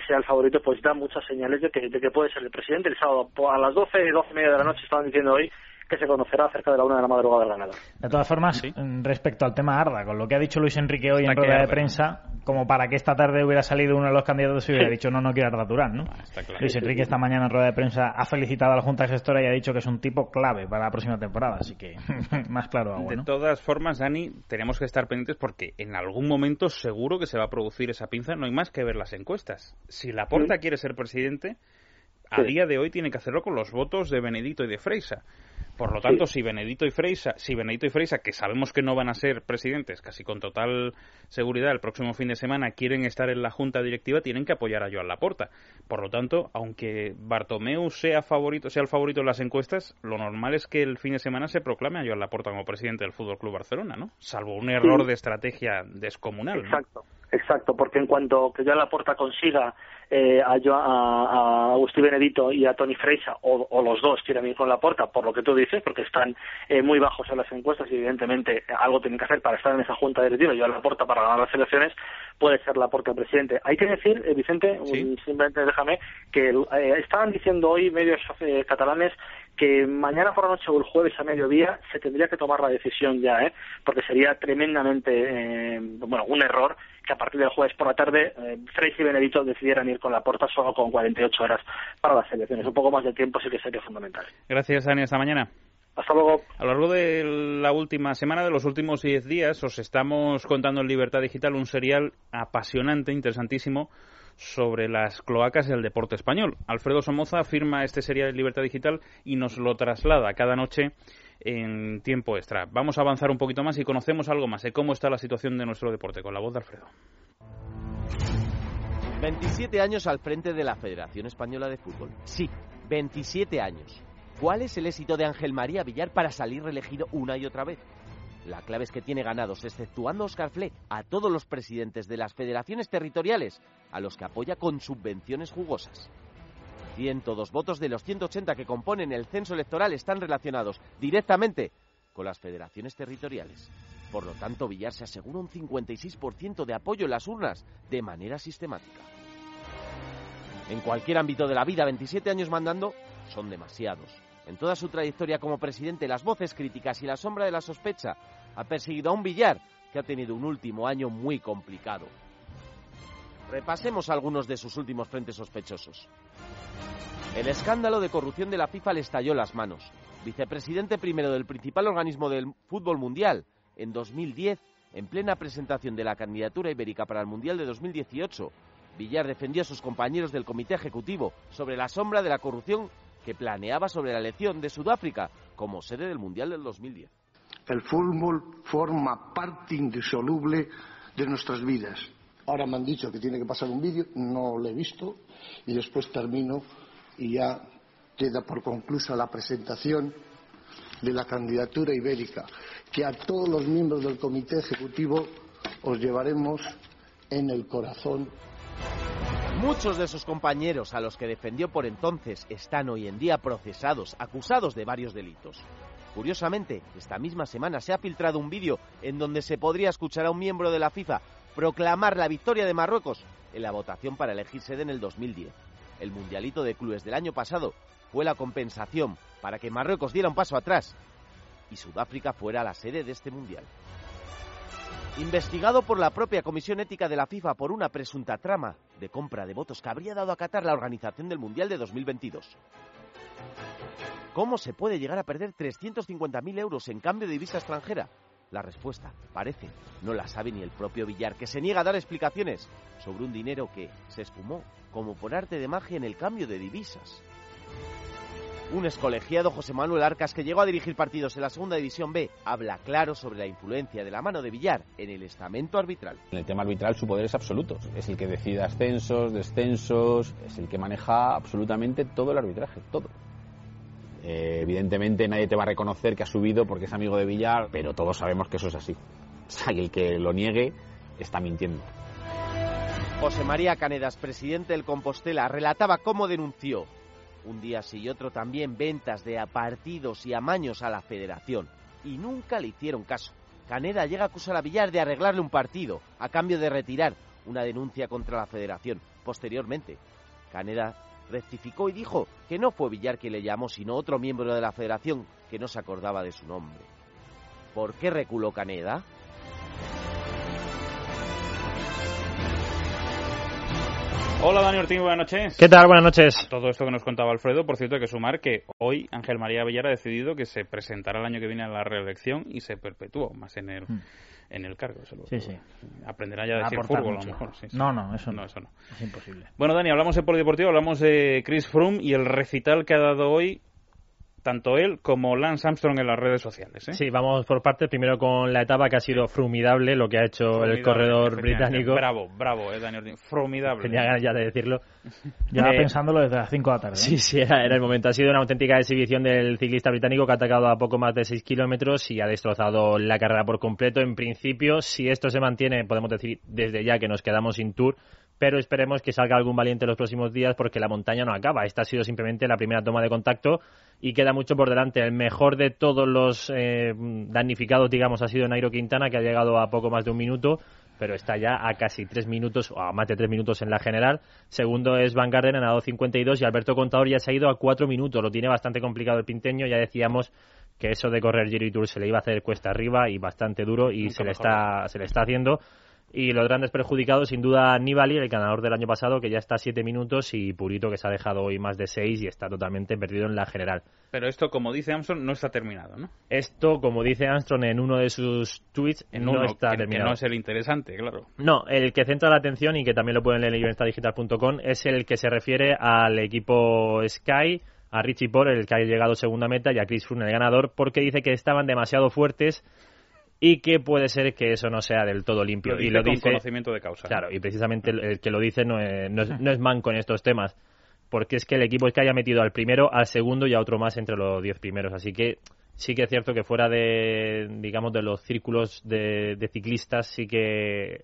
sea el favorito, pues da muchas señales de que, de que puede ser el presidente. El sábado a las 12, 12 y media de la noche estaban diciendo hoy que se conocerá cerca de la una de la madrugada de la ganada. De todas formas, ¿Sí? respecto al tema Arda, con lo que ha dicho Luis Enrique hoy Está en rueda de prensa, como para que esta tarde hubiera salido uno de los candidatos y hubiera dicho no, no quiero Arda Turán, ¿no? Ah, claro. Luis Enrique esta mañana en rueda de prensa ha felicitado a la Junta Gestora y ha dicho que es un tipo clave para la próxima temporada, así que más claro agua, De ¿no? todas formas, Dani, tenemos que estar pendientes porque en algún momento seguro que se va a producir esa pinza, no hay más que ver las encuestas. Si Laporta sí. quiere ser presidente, a día de hoy tiene que hacerlo con los votos de Benedito y de Freisa. Por lo tanto, sí. si Benedito y Freisa, si Benedito y Freisa, que sabemos que no van a ser presidentes, casi con total seguridad, el próximo fin de semana quieren estar en la junta directiva, tienen que apoyar a Joan Laporta. Por lo tanto, aunque Bartomeu sea favorito, sea el favorito en las encuestas, lo normal es que el fin de semana se proclame a Joan Laporta como presidente del Fútbol Club Barcelona, ¿no? Salvo un error sí. de estrategia descomunal. Exacto. ¿no? Exacto, porque en cuanto que la Laporta consiga eh, a, a, Agustín Benedito y a Tony Freisa, o, los dos quieren ir con la Laporta, por lo que tú dices, porque están eh, muy bajos en las encuestas y evidentemente algo tienen que hacer para estar en esa junta de retiro y a Laporta para ganar las elecciones, puede ser la Laporta presidente. Hay que decir, eh, Vicente, simplemente déjame, que eh, estaban diciendo hoy medios catalanes que mañana por la noche o el jueves a mediodía se tendría que tomar la decisión ya, ¿eh? porque sería tremendamente, eh, bueno, un error que a partir del jueves por la tarde eh, y Benedito decidieran ir con la porta solo con 48 horas para las elecciones. Un poco más de tiempo sí que sería fundamental. Gracias, Dani. Hasta mañana. Hasta luego. A lo largo de la última semana, de los últimos 10 días, os estamos contando en Libertad Digital un serial apasionante, interesantísimo, sobre las cloacas del deporte español. Alfredo Somoza firma este serial de Libertad Digital y nos lo traslada cada noche en tiempo extra. Vamos a avanzar un poquito más y conocemos algo más de cómo está la situación de nuestro deporte con la voz de Alfredo. 27 años al frente de la Federación Española de Fútbol. Sí, 27 años. ¿Cuál es el éxito de Ángel María Villar para salir reelegido una y otra vez? La clave es que tiene ganados, exceptuando Oscar Fle, a todos los presidentes de las federaciones territoriales, a los que apoya con subvenciones jugosas. 102 votos de los 180 que componen el censo electoral están relacionados directamente con las federaciones territoriales. Por lo tanto, Villar se asegura un 56% de apoyo en las urnas de manera sistemática. En cualquier ámbito de la vida, 27 años mandando son demasiados. En toda su trayectoria como presidente, las voces críticas y la sombra de la sospecha ha perseguido a un Villar que ha tenido un último año muy complicado. Repasemos algunos de sus últimos frentes sospechosos. El escándalo de corrupción de la FIFA le estalló las manos. Vicepresidente primero del principal organismo del fútbol mundial, en 2010, en plena presentación de la candidatura ibérica para el Mundial de 2018, Villar defendió a sus compañeros del comité ejecutivo sobre la sombra de la corrupción que planeaba sobre la elección de Sudáfrica como sede del Mundial del 2010. El fútbol forma parte indisoluble de nuestras vidas. Ahora me han dicho que tiene que pasar un vídeo, no lo he visto, y después termino y ya queda por conclusa la presentación de la candidatura ibérica, que a todos los miembros del comité ejecutivo os llevaremos en el corazón Muchos de sus compañeros a los que defendió por entonces están hoy en día procesados, acusados de varios delitos. Curiosamente, esta misma semana se ha filtrado un vídeo en donde se podría escuchar a un miembro de la FIFA proclamar la victoria de Marruecos en la votación para elegir sede en el 2010. El Mundialito de Clubes del año pasado fue la compensación para que Marruecos diera un paso atrás y Sudáfrica fuera la sede de este Mundial investigado por la propia Comisión Ética de la FIFA por una presunta trama de compra de votos que habría dado a Qatar la organización del Mundial de 2022. ¿Cómo se puede llegar a perder 350.000 euros en cambio de divisa extranjera? La respuesta, parece, no la sabe ni el propio Villar, que se niega a dar explicaciones sobre un dinero que se esfumó como por arte de magia en el cambio de divisas. Un escolegiado, José Manuel Arcas, que llegó a dirigir partidos en la Segunda División B, habla claro sobre la influencia de la mano de Villar en el estamento arbitral. En el tema arbitral su poder es absoluto. Es el que decide ascensos, descensos, es el que maneja absolutamente todo el arbitraje, todo. Eh, evidentemente nadie te va a reconocer que ha subido porque es amigo de Villar, pero todos sabemos que eso es así. O sea, el que lo niegue está mintiendo. José María Canedas, presidente del Compostela, relataba cómo denunció un día sí y otro también ventas de partidos y amaños a la federación. Y nunca le hicieron caso. Caneda llega a acusar a Villar de arreglarle un partido a cambio de retirar una denuncia contra la federación. Posteriormente, Caneda rectificó y dijo que no fue Villar quien le llamó, sino otro miembro de la federación que no se acordaba de su nombre. ¿Por qué reculó Caneda? Hola Dani Ortiz, buenas noches. ¿Qué tal? Buenas noches. todo esto que nos contaba Alfredo, por cierto, hay que sumar que hoy Ángel María Villar ha decidido que se presentará el año que viene a la reelección y se perpetúa más en el, hmm. en el cargo. sí, sí. Aprenderá ya a decir fútbol, a lo mejor. No, no, eso no. eso no. Es imposible. Bueno, Dani, hablamos de polideportivo, hablamos de Chris Froome y el recital que ha dado hoy tanto él como Lance Armstrong en las redes sociales. ¿eh? Sí, vamos por partes. Primero con la etapa que ha sido formidable lo que ha hecho Formidable, el corredor británico. Bravo, bravo, eh, Daniel. Formidable. Tenía ganas ya de decirlo. Llevaba Eh, pensándolo desde las 5 de la tarde. ¿eh? Sí, sí, era, era el momento. Ha sido una auténtica exhibición del ciclista británico que ha atacado a poco más de 6 kilómetros y ha destrozado la carrera por completo. En principio, si esto se mantiene, podemos decir desde ya que nos quedamos sin tour, pero esperemos que salga algún valiente en los próximos días porque la montaña no acaba. Esta ha sido simplemente la primera toma de contacto y queda mucho por delante. El mejor de todos los eh, damnificados, digamos, ha sido Nairo Quintana, que ha llegado a poco más de un minuto pero está ya a casi tres minutos, o a más de tres minutos en la general. Segundo es Van Garden a 2.52 y Alberto Contador ya se ha ido a cuatro minutos. Lo tiene bastante complicado el pinteño. Ya decíamos que eso de correr Giro y Tour se le iba a hacer cuesta arriba y bastante duro y Nunca se le, está, se le está haciendo. Y los grandes perjudicados, sin duda, Nibali, el ganador del año pasado, que ya está a siete minutos, y Purito, que se ha dejado hoy más de seis y está totalmente perdido en la general. Pero esto, como dice Armstrong, no está terminado, ¿no? Esto, como dice Armstrong en uno de sus tweets, En no uno, está que- que terminado. no es el interesante, claro. No, el que centra la atención y que también lo pueden leer en libertadigital.com es el que se refiere al equipo Sky, a Richie Paul, el que ha llegado segunda meta, y a Chris Froome, el ganador, porque dice que estaban demasiado fuertes y que puede ser que eso no sea del todo limpio. Lo y dice lo con dice, conocimiento de causa. Claro, y precisamente el, el que lo dice no es, no, es, no es manco en estos temas, porque es que el equipo Sky ha metido al primero, al segundo y a otro más entre los diez primeros. Así que sí que es cierto que fuera de, digamos, de los círculos de, de ciclistas, sí que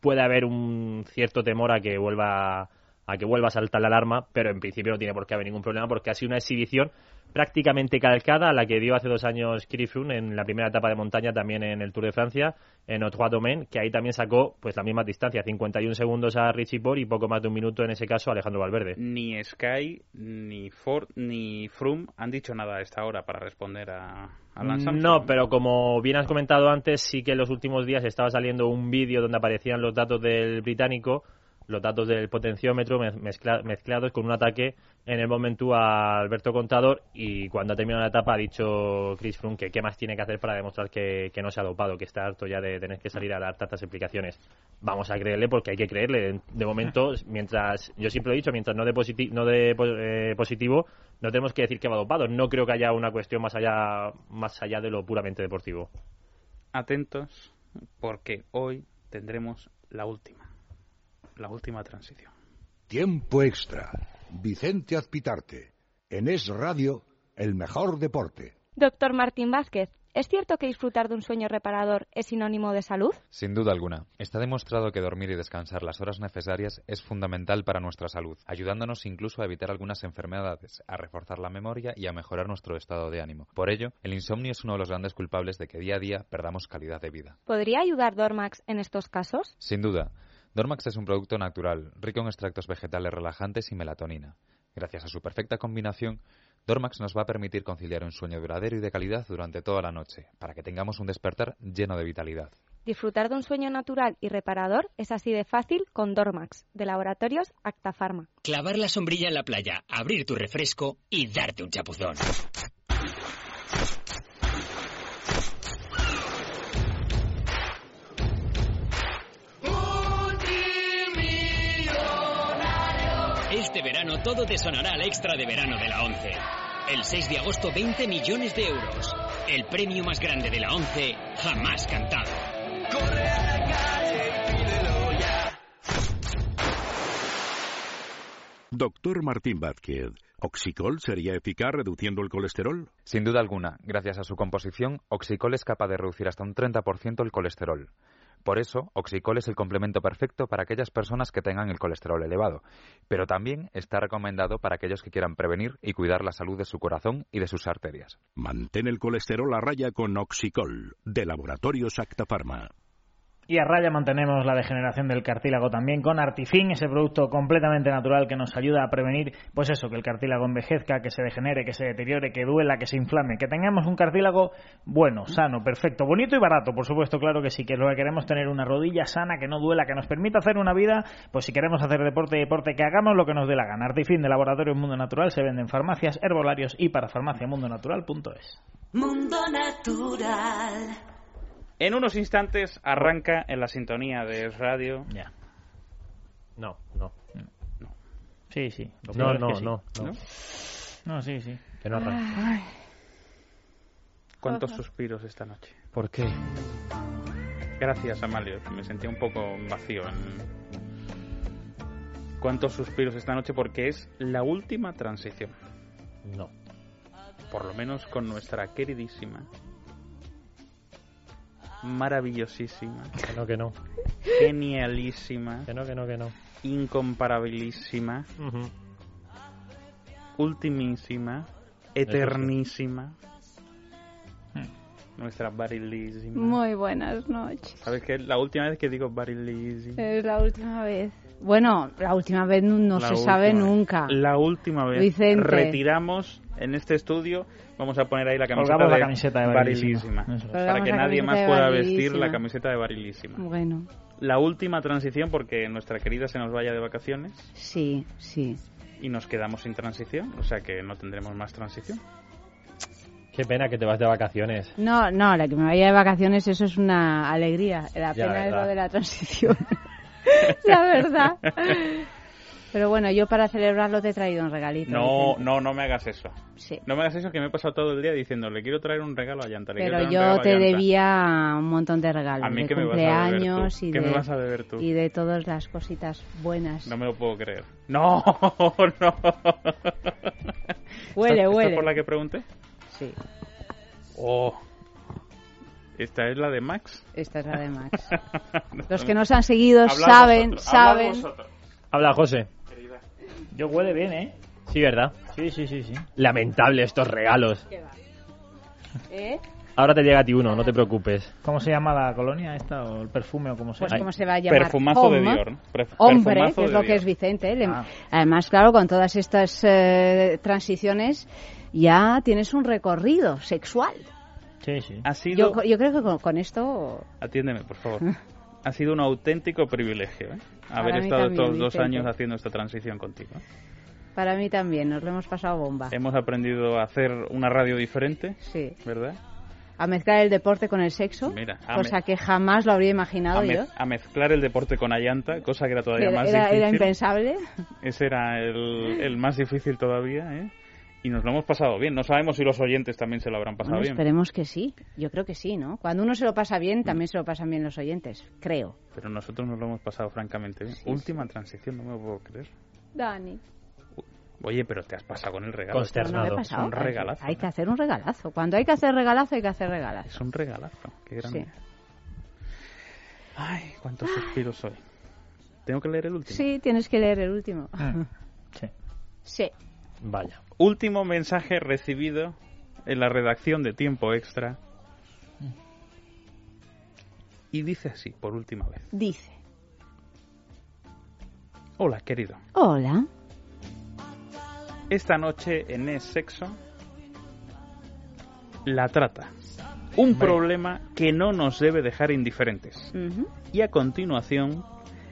puede haber un cierto temor a que vuelva a que vuelva a saltar la alarma, pero en principio no tiene por qué haber ningún problema porque ha sido una exhibición prácticamente calcada a la que dio hace dos años Froome en la primera etapa de montaña también en el Tour de Francia en Trois Domaines, que ahí también sacó pues la misma distancia, 51 segundos a Richie Porte y poco más de un minuto en ese caso a Alejandro Valverde. Ni Sky, ni Ford, ni Froome han dicho nada a esta hora para responder a. No, pero como bien has comentado antes, sí que en los últimos días estaba saliendo un vídeo donde aparecían los datos del británico, los datos del potenciómetro mez- mezcla- mezclados con un ataque en el momento a Alberto Contador y cuando ha terminado la etapa ha dicho Chris Froome que qué más tiene que hacer para demostrar que, no se ha dopado, que está harto ya de tener que salir a dar tantas explicaciones. Vamos a creerle porque hay que creerle. De momento, mientras, yo siempre he dicho, mientras no de, positi- no eh, positivo, no tenemos que decir que va dopado. No creo que haya una cuestión más allá, más allá de lo puramente deportivo. Atentos, porque hoy tendremos la última. La última transición. Tiempo extra. Vicente Azpitarte. En Es Radio, el mejor deporte. Doctor Martín Vázquez, ¿es cierto que disfrutar de un sueño reparador es sinónimo de salud? Sin duda alguna. Está demostrado que dormir y descansar las horas necesarias es fundamental para nuestra salud, ayudándonos incluso a evitar algunas enfermedades, a reforzar la memoria y a mejorar nuestro estado de ánimo. Por ello, el insomnio es uno de los grandes culpables de que día a día perdamos calidad de vida. ¿Podría ayudar Dormax en estos casos? Sin duda, Dormax es un producto natural, rico en extractos vegetales relajantes y melatonina. Gracias a su perfecta combinación, Dormax nos va a permitir conciliar un sueño duradero y de calidad durante toda la noche, para que tengamos un despertar lleno de vitalidad. Disfrutar de un sueño natural y reparador es así de fácil con Dormax, de Laboratorios Acta Pharma. Clavar la sombrilla en la playa, abrir tu refresco y darte un chapuzón. Este verano todo te sonará al extra de verano de la 11. El 6 de agosto 20 millones de euros. El premio más grande de la 11 jamás cantado. Doctor Martín Vázquez, ¿Oxicol sería eficaz reduciendo el colesterol? Sin duda alguna, gracias a su composición, Oxicol es capaz de reducir hasta un 30% el colesterol. Por eso, Oxicol es el complemento perfecto para aquellas personas que tengan el colesterol elevado, pero también está recomendado para aquellos que quieran prevenir y cuidar la salud de su corazón y de sus arterias. Mantén el colesterol a raya con Oxicol, de Laboratorios Acta Pharma. Y a raya mantenemos la degeneración del cartílago también con Artifin, ese producto completamente natural que nos ayuda a prevenir, pues eso, que el cartílago envejezca, que se degenere, que se deteriore, que duela, que se inflame, que tengamos un cartílago bueno, sano, perfecto, bonito y barato, por supuesto, claro que sí, que lo que queremos tener una rodilla sana, que no duela, que nos permita hacer una vida, pues si queremos hacer deporte, deporte, que hagamos lo que nos dé la gana. Artifin de Laboratorio Mundo Natural se vende en farmacias, herbolarios y para farmaciamundonatural.es. Mundo Natural. En unos instantes arranca en la sintonía de Radio. Ya. No, no. Sí, sí. Lo No, es no, que sí. no, no. No, sí, sí. Que no arranque. ¿Cuántos suspiros esta noche? ¿Por qué? Gracias, Amalio. Me sentía un poco vacío. En... ¿Cuántos suspiros esta noche? Porque es la última transición. No. Por lo menos con nuestra queridísima, maravillosísima, Que no, que no. genialísima, Que no, que no, que no. incomparabilísima, ultimísima, eternísima. Nuestra barilísima. Muy buenas noches. ¿Sabes qué? La última vez que digo barilísima. Es la última vez. Bueno, la última vez no, no La se sabe vez. nunca. La última vez. Vicente. Retiramos en este estudio. Vamos a poner ahí la camiseta, Colgamos la de, camiseta de Barilísima. Eso es. Para que la nadie más pueda vestir la camiseta de Barilísima. Bueno, La última transición porque nuestra querida se nos vaya de vacaciones sí, sí. y nos quedamos sin transición. O sea que no tendremos más transición. Qué pena que te vas de vacaciones. No, no, la que me vaya de vacaciones, eso es una alegría. La Ya, pena es lo de la transición. la verdad. Pero bueno, yo para celebrarlo te he traído un regalito. No, Vicente. no, no me hagas eso. Sí. No me hagas eso que me he pasado todo el día diciendo, le quiero traer un regalo a Llanta. le Pero yo te Llanta". debía un montón de regalos. A mí de que me vas a deber tú. cumpleaños y ¿Qué de, me vas a deber tú? y de todas las cositas buenas. No me lo puedo creer. No, no. Huele, ¿Esta- esta huele. es por la que pregunté? Sí, Oh. ¿Esta es la de Max? esta es la de Max. Los que nos han seguido Hablad saben, vosotros, saben. Habla, José. Yo huele bien, ¿eh? Sí, ¿verdad? Sí, sí, sí, sí. Lamentable estos regalos. ¿Eh? Ahora te llega a ti uno, no te preocupes. ¿Cómo se llama la colonia esta o el perfume o cómo se Pues llama? cómo se va a llamar. Perfumazo de Home. Dior. ¿no? Perf- Hombre, perfumazo que es de lo que Dior. es Vicente. Ah. Además, claro, con todas estas eh, transiciones ya tienes un recorrido sexual. Sí, sí. Ha sido... Yo, yo creo que con, con esto Atiéndeme, por favor. Ha sido un auténtico privilegio ¿eh? haber estado también, estos dos años haciendo esta transición contigo. para mí también nos lo hemos pasado bomba. Hemos aprendido a hacer una radio diferente, Sí. ¿verdad? A mezclar el deporte con el sexo, Mira, a cosa me- que jamás lo habría imaginado A, yo. a mezclar el deporte con Allanta, cosa que era todavía Era, más era- difícil. era impensable. Ese era el, el más difícil todavía, ¿eh? Y nos lo hemos pasado bien. No sabemos si los oyentes también se lo habrán pasado Bueno, bien. esperemos que sí. Yo creo que sí, ¿no? Cuando uno se lo pasa bien, también se lo pasan bien los oyentes. Creo. Pero nosotros nos lo hemos pasado francamente bien. Última transición, no me lo puedo creer. Dani. Oye, pero te has pasado con el regalo. No me he Es pasado. un regalazo. Hay que hacer un regalazo. Cuando hay que hacer regalazo, hay que hacer regalazo. Es un regalazo. Qué grande. Sí. Ay, cuántos suspiros soy. ¿Tengo que leer el último? Sí, tienes que leer el último. Sí. Sí. Vaya. Último mensaje recibido en la redacción de Tiempo Extra. Y dice así, por última vez. Dice. Hola, querido. Hola. Esta noche en Es Sexo, la trata. Un problema que no nos debe dejar indiferentes. Y a continuación,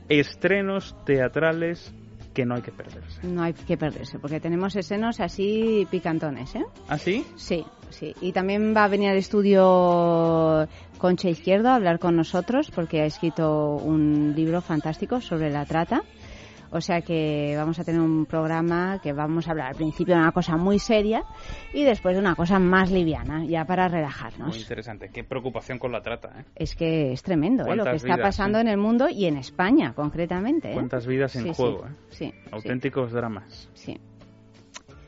estrenos teatrales que no hay que perderse. No hay que perderse, porque tenemos escenos así picantones, ¿eh? ¿Ah, sí? Sí, sí. Y también va a venir al estudio Concha Izquierdo a hablar con nosotros, porque ha escrito un libro fantástico sobre la trata. O sea que vamos a tener un programa que vamos a hablar al principio de una cosa muy seria y después de una cosa más liviana, ya para Muy relajarnos. interesante. Qué preocupación con la trata, ¿eh? Es que es tremendo ¿eh? lo que ¿Cuántas está vidas, pasando sí? en el mundo y en España concretamente. ¿eh? Cuántas vidas en Sí, juego, ¿eh? Sí, Auténticos dramas. sí.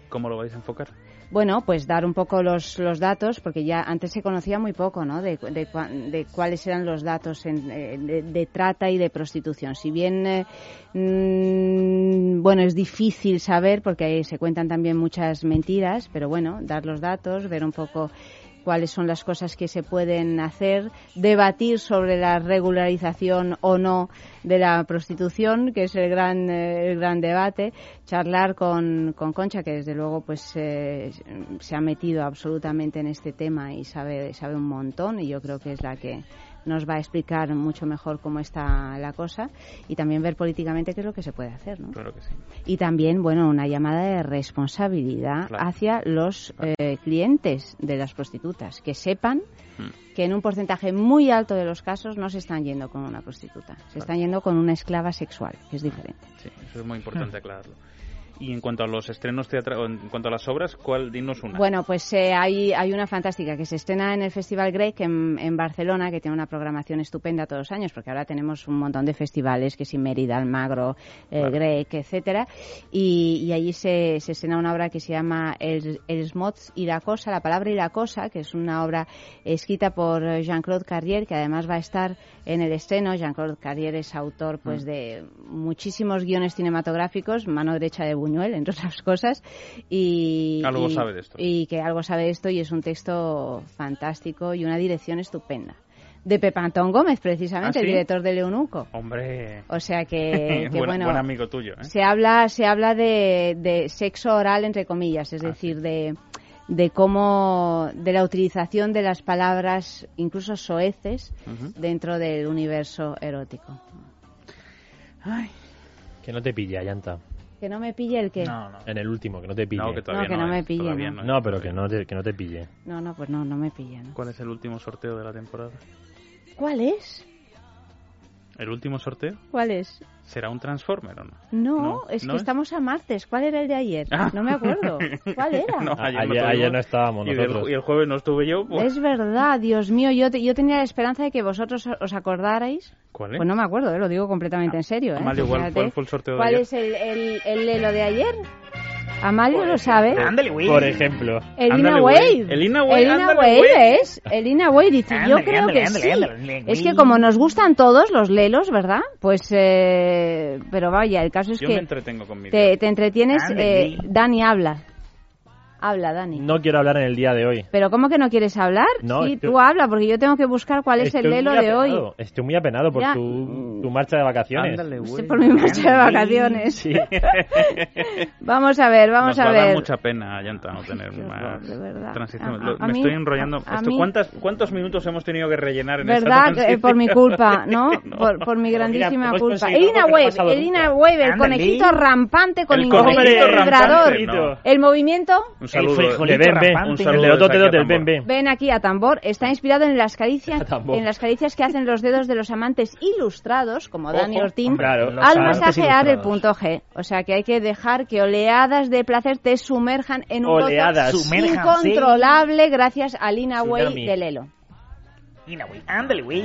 ¿Cómo lo vais a enfocar? Bueno, pues dar un poco los, los datos, porque ya antes se conocía muy poco, ¿no? De, de, de cuáles eran los datos en- de, de trata y de prostitución. Si bien, eh, mm, bueno, es difícil saber, porque ahí se cuentan también muchas mentiras, pero bueno, dar los datos, ver un poco cuáles son las cosas que se pueden hacer, debatir sobre la regularización o no de la prostitución, que es el gran, eh, el gran debate, charlar con, con Concha, que desde luego pues eh, se ha metido absolutamente en este tema y sabe, sabe un montón y yo creo que es la que nos va a explicar mucho mejor cómo está la cosa y también ver políticamente qué es lo que se puede hacer, ¿no? Claro que sí. Y también, bueno, una llamada de responsabilidad Claro. hacia los eh, clientes de las prostitutas, que sepan Mm. que en un porcentaje muy alto de los casos no se están yendo con una prostituta, se están yendo con una esclava sexual, que es diferente. Sí, eso es muy importante aclararlo. Y en cuanto a los estrenos teatrales, en cuanto a las obras, ¿cuál? Dinos una. Bueno, pues eh, hay, hay una fantástica que se estrena en el Festival Grec en, en, Barcelona, que tiene una programación estupenda todos los años, porque ahora tenemos un montón de festivales, que si Mérida, Almagro, eh, vale. Grec, etcétera, y, y allí se, se, estrena una obra que se llama El, el Smots y la Cosa, la palabra y la cosa, que es una obra escrita por Jean-Claude Carrier, que además va a estar en el estreno. Jean-Claude Carrier es autor pues mm. de muchísimos guiones cinematográficos, mano derecha de Buñuel, entre otras cosas, y, algo y, sabe de esto. y que algo sabe de esto y es un texto fantástico y una dirección estupenda. De Pepantón Gómez, precisamente, ¿Ah, sí? el director de Leonuco. Hombre. O sea que, que buen, bueno. Buen amigo tuyo, ¿eh? Se habla, se habla de, de sexo oral, entre comillas, es ah, decir, sí. de de cómo de la utilización de las palabras incluso soeces uh -huh. dentro del universo erótico. Ay. Que no te pille, Ayanta. Que no me pille el que. No, no. En el último, que no te pille. No, que, no, que no, no me pille. No. no, pero que no, te, que no te pille. No, no, pues no, no me pille. ¿no? ¿Cuál es el último sorteo de la temporada? ¿Cuál es? ¿El último sorteo? ¿Cuál es? ¿Será un Transformer o no? No, no es que es? estamos a martes. ¿Cuál era el de ayer? Ah. No me acuerdo. ¿Cuál era? No, ayer, ayer, no, ayer no, estábamos y nosotros. El, y el, jueves no estuve yo. Pues... Es verdad, Dios mío. Yo, te, yo tenía la esperanza de que vosotros os acordarais. ¿Cuál es? Pues no me acuerdo, ¿eh? lo digo completamente ah, en serio. ¿eh? Amalio, ¿cuál, ¿cuál, fue el sorteo de ¿Cuál ayer? es el, el, el lelo de ayer? Amalio lo sabe. Ándale, güey. Por ejemplo. Elina Wade. Elina Wade. Elina Wade es. Elina Wade dice, yo creo que sí. es que como nos gustan todos los lelos, ¿verdad? Pues, eh, pero vaya, el caso es yo que me entretengo con mi te, te entretienes. Eh, Dani habla. Habla, Dani. No quiero hablar en el día de hoy. ¿Pero cómo que no quieres hablar? No, sí, estoy... tú habla, porque yo tengo que buscar cuál es el lelo de hoy. Estoy muy apenado por tu, tu, marcha de vacaciones. Ándale, sí, por mi marcha de vacaciones. Sí. vamos a ver, vamos Nos a va ver. A dar mucha pena, Llanta, no tener más de transición. A, a, me mí, estoy enrollando. A, Esto, ¿cuántas, ¿Cuántos minutos hemos tenido que rellenar en ¿Verdad? esta Eh, por mi culpa, ¿no? no. Por, por, mi grandísima Mira, culpa. Elina Wave, Elina Wave, el conejito rampante con el vibrador. El movimiento. Un saludo. El ven, ven. Un saludo. El dote, dote, ven, ven. Ven aquí a tambor. Está inspirado en las caricias, en las caricias que hacen los dedos de los amantes ilustrados, como Dani Ortín, claro, al masajear el punto G. O sea que hay que dejar que oleadas de placer te sumerjan en un oleadas. gozo incontrolable gracias a Lina Way de Lelo. Lina Way, ándale, güey.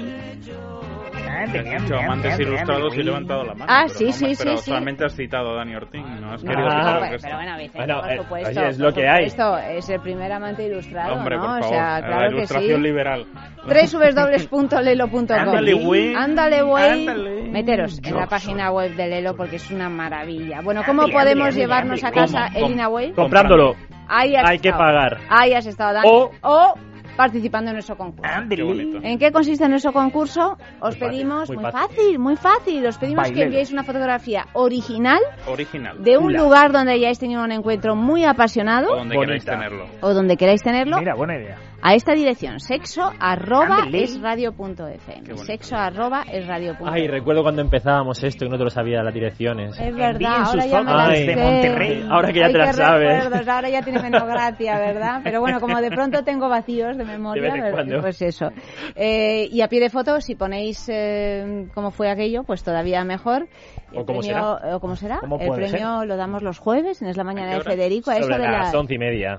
Amantes ilustrados y levantado la mano. Ah, pero sí, no, sí, pero sí. solamente has citado a Dani Ortín. No has no, querido no, pero, pero bueno, Vicente, bueno, por supuesto. Oye, es lo que hay. Esto es el primer amante ilustrado, Hombre, ¿no? por favor, o sea, la claro ilustración que sí. liberal. www.lelo.com Ándale, güey. Ándale, güey. Meteros en la página web de Lelo porque es una maravilla. Bueno, ¿cómo podemos llevarnos a casa ¿Cómo? Elina Way? Comprándolo. Ahí has Hay que estado. pagar. Ahí has estado, Dani. O- o participando en nuestro concurso. Qué bonito. ¿En qué consiste nuestro concurso? Os Muy fácil, pedimos, muy muy fácil. fácil, muy fácil, os pedimos que enviéis una fotografía original Original. de un lugar donde hayáis tenido un encuentro muy O apasionado donde Bonita. queráis tenerlo. o donde queráis tenerlo Mira, buena idea. A esta dirección sexo arroba es radio.fm bonito. sexo arroba es radio.fm Ay, recuerdo cuando empezábamos esto y no te lo sabía las direcciones. es verdad, ahora sus ya me las fotos sé. de Monterrey. Ahora que ya Ay, te las sabes. recuerdos, ahora ya tiene menos gracia, ¿verdad? Pero bueno, como de pronto tengo vacíos de memoria, cuando. pues eso. Eh, y a pie de foto, si ponéis eh, cómo fue aquello, pues todavía mejor. El O cómo premio- o cómo será. ¿Cómo el premio lo damos los jueves, en Es la Mañana de? Federico, a eso de las... once y media.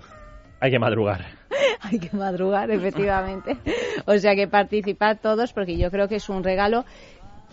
Hay que madrugar. Hay que madrugar, efectivamente. O sea que participad todos porque yo creo que es un regalo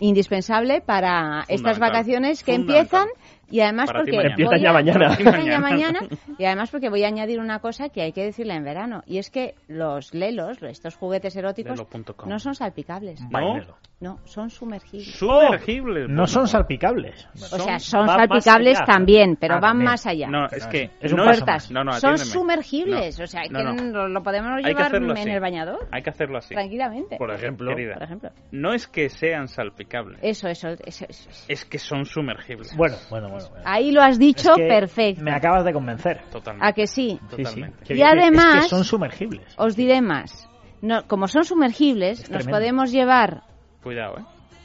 indispensable para estas vacaciones que empiezan y además Para porque voy ya a- mañana. empiezan ya Mañana. y además porque voy a añadir una cosa que hay que decirla en verano y es que los lelos, estos juguetes eróticos no son salpicables. ¿No? No, son sumergibles. Sumergibles. No son salpicables. O sea, son va salpicables también, pero Ah, van también. más allá. No, es que Es un no Puertas. No, no, son sumergibles, No, o sea, que no. lo, lo podemos llevar en así. el bañador Hay que hacerlo así. tranquilamente. Por ejemplo. Querida, Por ejemplo. no es que sean salpicables, Eso, eso, eso, eso. es que son sumergibles. Bueno, bueno, bueno. Bueno. Ahí lo has dicho Es que perfecto. Me acabas de convencer. Totalmente. ¿A que sí? Sí, sí. Totalmente. Y además- Es que son sumergibles. Os diré más. No, como son sumergibles, Es nos podemos llevar Cuidado, ¿eh?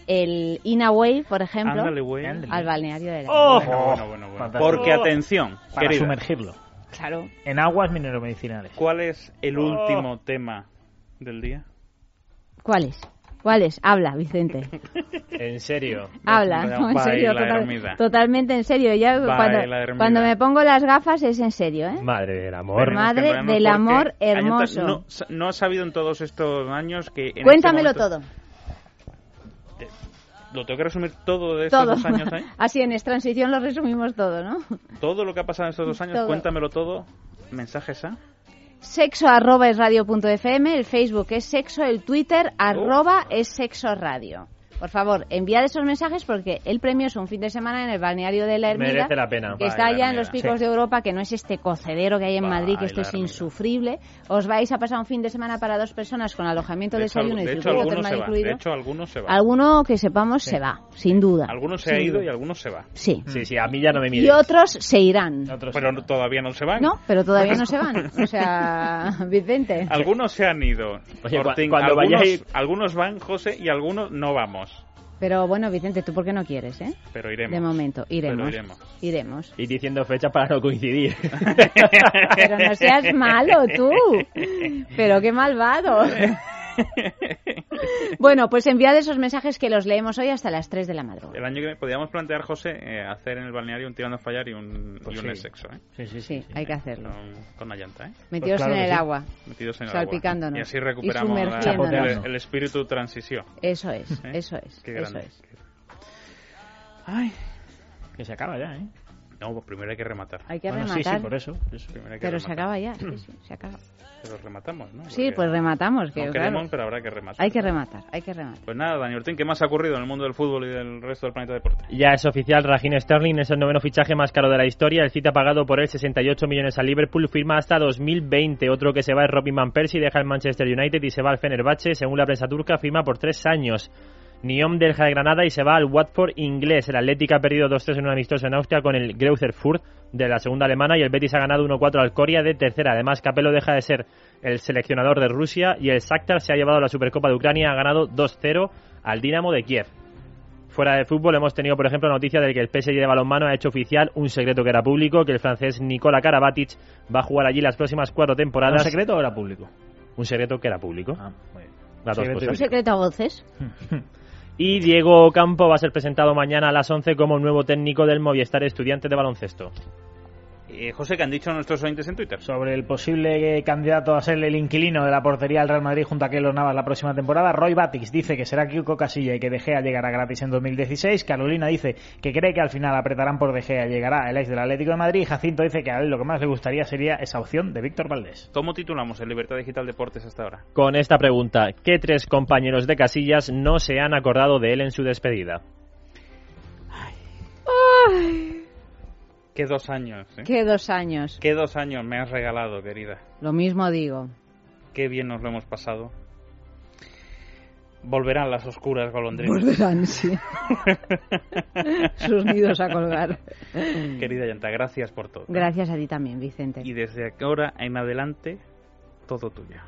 el Inaway, por ejemplo, al balneario de la ¡Oh! Bueno, bueno, bueno, bueno. Fantástico. Porque atención, Para sumergirlo. Claro. En aguas mineromedicinales. ¿cuál es el Oh. último tema del día? ¿Cuál es? ¿Cuáles? Habla, Vicente. En serio. Habla, no, en serio, total- totalmente en serio. Ya cuando, cuando me pongo las gafas es en serio, ¿eh? Madre del amor. Madre del amor hermoso. No, no ha sabido en todos estos años que. en Cuéntamelo este momento- todo. Lo tengo que resumir todo de estos Todo. dos años, ¿eh? Así en Transición lo resumimos todo, ¿no? Todo lo que ha pasado en estos dos años, Todo. cuéntamelo todo. Mensajes a. Sexo arroba es radio punto fm, el Facebook es sexo, el Twitter arroba es sexo radio. Por favor, enviad esos mensajes porque el premio es un fin de semana en el balneario de la Ermida. Merece la pena. Que Vale, está allá en los picos Sí. de Europa, que no es este cocedero que hay en Madrid, que esto es insufrible. Os vais a pasar un fin de semana para dos personas con alojamiento, De hecho, desayuno y hecho, circuito alguno termal se va. incluido. De hecho, alguno se va. Alguno que sepamos se va, sin duda. Algunos se Sin ha ido duda. y algunos se va. Sí. Sí, sí, a mí ya no me Y mires. otros se irán. Pero no- todavía no se van. No, pero todavía no se van. O sea, Vicente. Algunos se han ido. Oye, Ortín, cuando algunos, vayáis- algunos van, José, y algunos no vamos. Pero bueno, Vicente, ¿tú por qué no quieres, eh? Pero iremos. De momento, iremos. Pero iremos. Iremos. Y diciendo fechas para no coincidir. Pero no seas malo tú. Pero qué malvado. Bueno, pues enviad esos mensajes que los leemos hoy hasta las 3 de la madrugada. El año que viene podríamos plantear, José, eh, hacer en el balneario un tirando a fallar y un, Pues y un sí. sexo, ¿eh? Sí, sí, Sí, hay que hacerlo. Con, la llanta, ¿eh? Metidos claro en el sí. agua. Metidos en el Salpicándonos. agua. Y así Y recuperamos la- el, el espíritu transición. Eso es, ¿Eh? eso es, Qué eso es. Ay. Que se acaba ya, ¿eh? No, pues primero hay que rematar. Hay que Bueno, sí, rematar. sí, por eso. Primero hay que Pero se rematar. acaba ya, sí, sí, se acaba. Pero rematamos, ¿no? Sí, pues rematamos, que no claro. queremos, pero habrá que rematar. Hay que rematar, hay que rematar. Pues nada, Dani Ortín, ¿qué más ha ocurrido en el mundo del fútbol y del resto del planeta deporte? Ya es oficial, Raheem Sterling es el noveno fichaje más caro de la historia. El Cita pagado por él 68 millones al Liverpool firma hasta 2020. Otro que se va es Robin Van Persie, deja el Manchester United y se va al Fenerbahce. Según la prensa turca, firma por tres años. Niom deja de Granada y se va al Watford inglés. El Atlético ha perdido 2-3 en un amistoso en Austria con el Greuther Fürth de la segunda alemana y el Betis ha ganado 1-4 al Coria de tercera. Además, Capello deja de ser el seleccionador de Rusia y el Shakhtar se ha llevado la Supercopa de Ucrania, ha ganado 2-0 al Dinamo de Kiev. Fuera del fútbol hemos tenido, por ejemplo, noticia de que el PSG de balonmano ha hecho oficial un secreto que era público, que el francés Nikola Karabatic va a jugar allí las próximas cuatro temporadas. ¿Un secreto o era público? Un secreto que era público. Ah, muy bien. Las dos Secreto cosas. Un secreto a voces. Y Diego Campo va a ser presentado mañana a las 11 como nuevo técnico del Movistar Estudiante de Baloncesto. Eh, José, ¿qué han dicho nuestros oyentes en Twitter? Sobre el posible candidato a ser el inquilino de la portería del Real Madrid junto a Keylor Navas la próxima temporada, Roy Batix dice que será Kiko Casilla y que De Gea llegará gratis en 2016. Carolina dice que cree que al final apretarán por De Gea y llegará el ex del Atlético de Madrid. Jacinto dice que a él lo que más le gustaría sería esa opción de Víctor Valdés. ¿Cómo titulamos el Libertad Digital Deportes hasta ahora? Con esta pregunta, ¿qué tres compañeros de Casillas no se han acordado de él en su despedida? Ay, ¿Qué dos años? ¿eh? qué dos años. ¿Qué dos años me has regalado, querida? Lo mismo digo. Qué bien nos lo hemos pasado. Volverán las oscuras golondrinas. Volverán, sí. Sus nidos a colgar. Querida Yanta, gracias por todo. Gracias a ti también, Vicente. Y desde ahora en adelante, todo tuyo.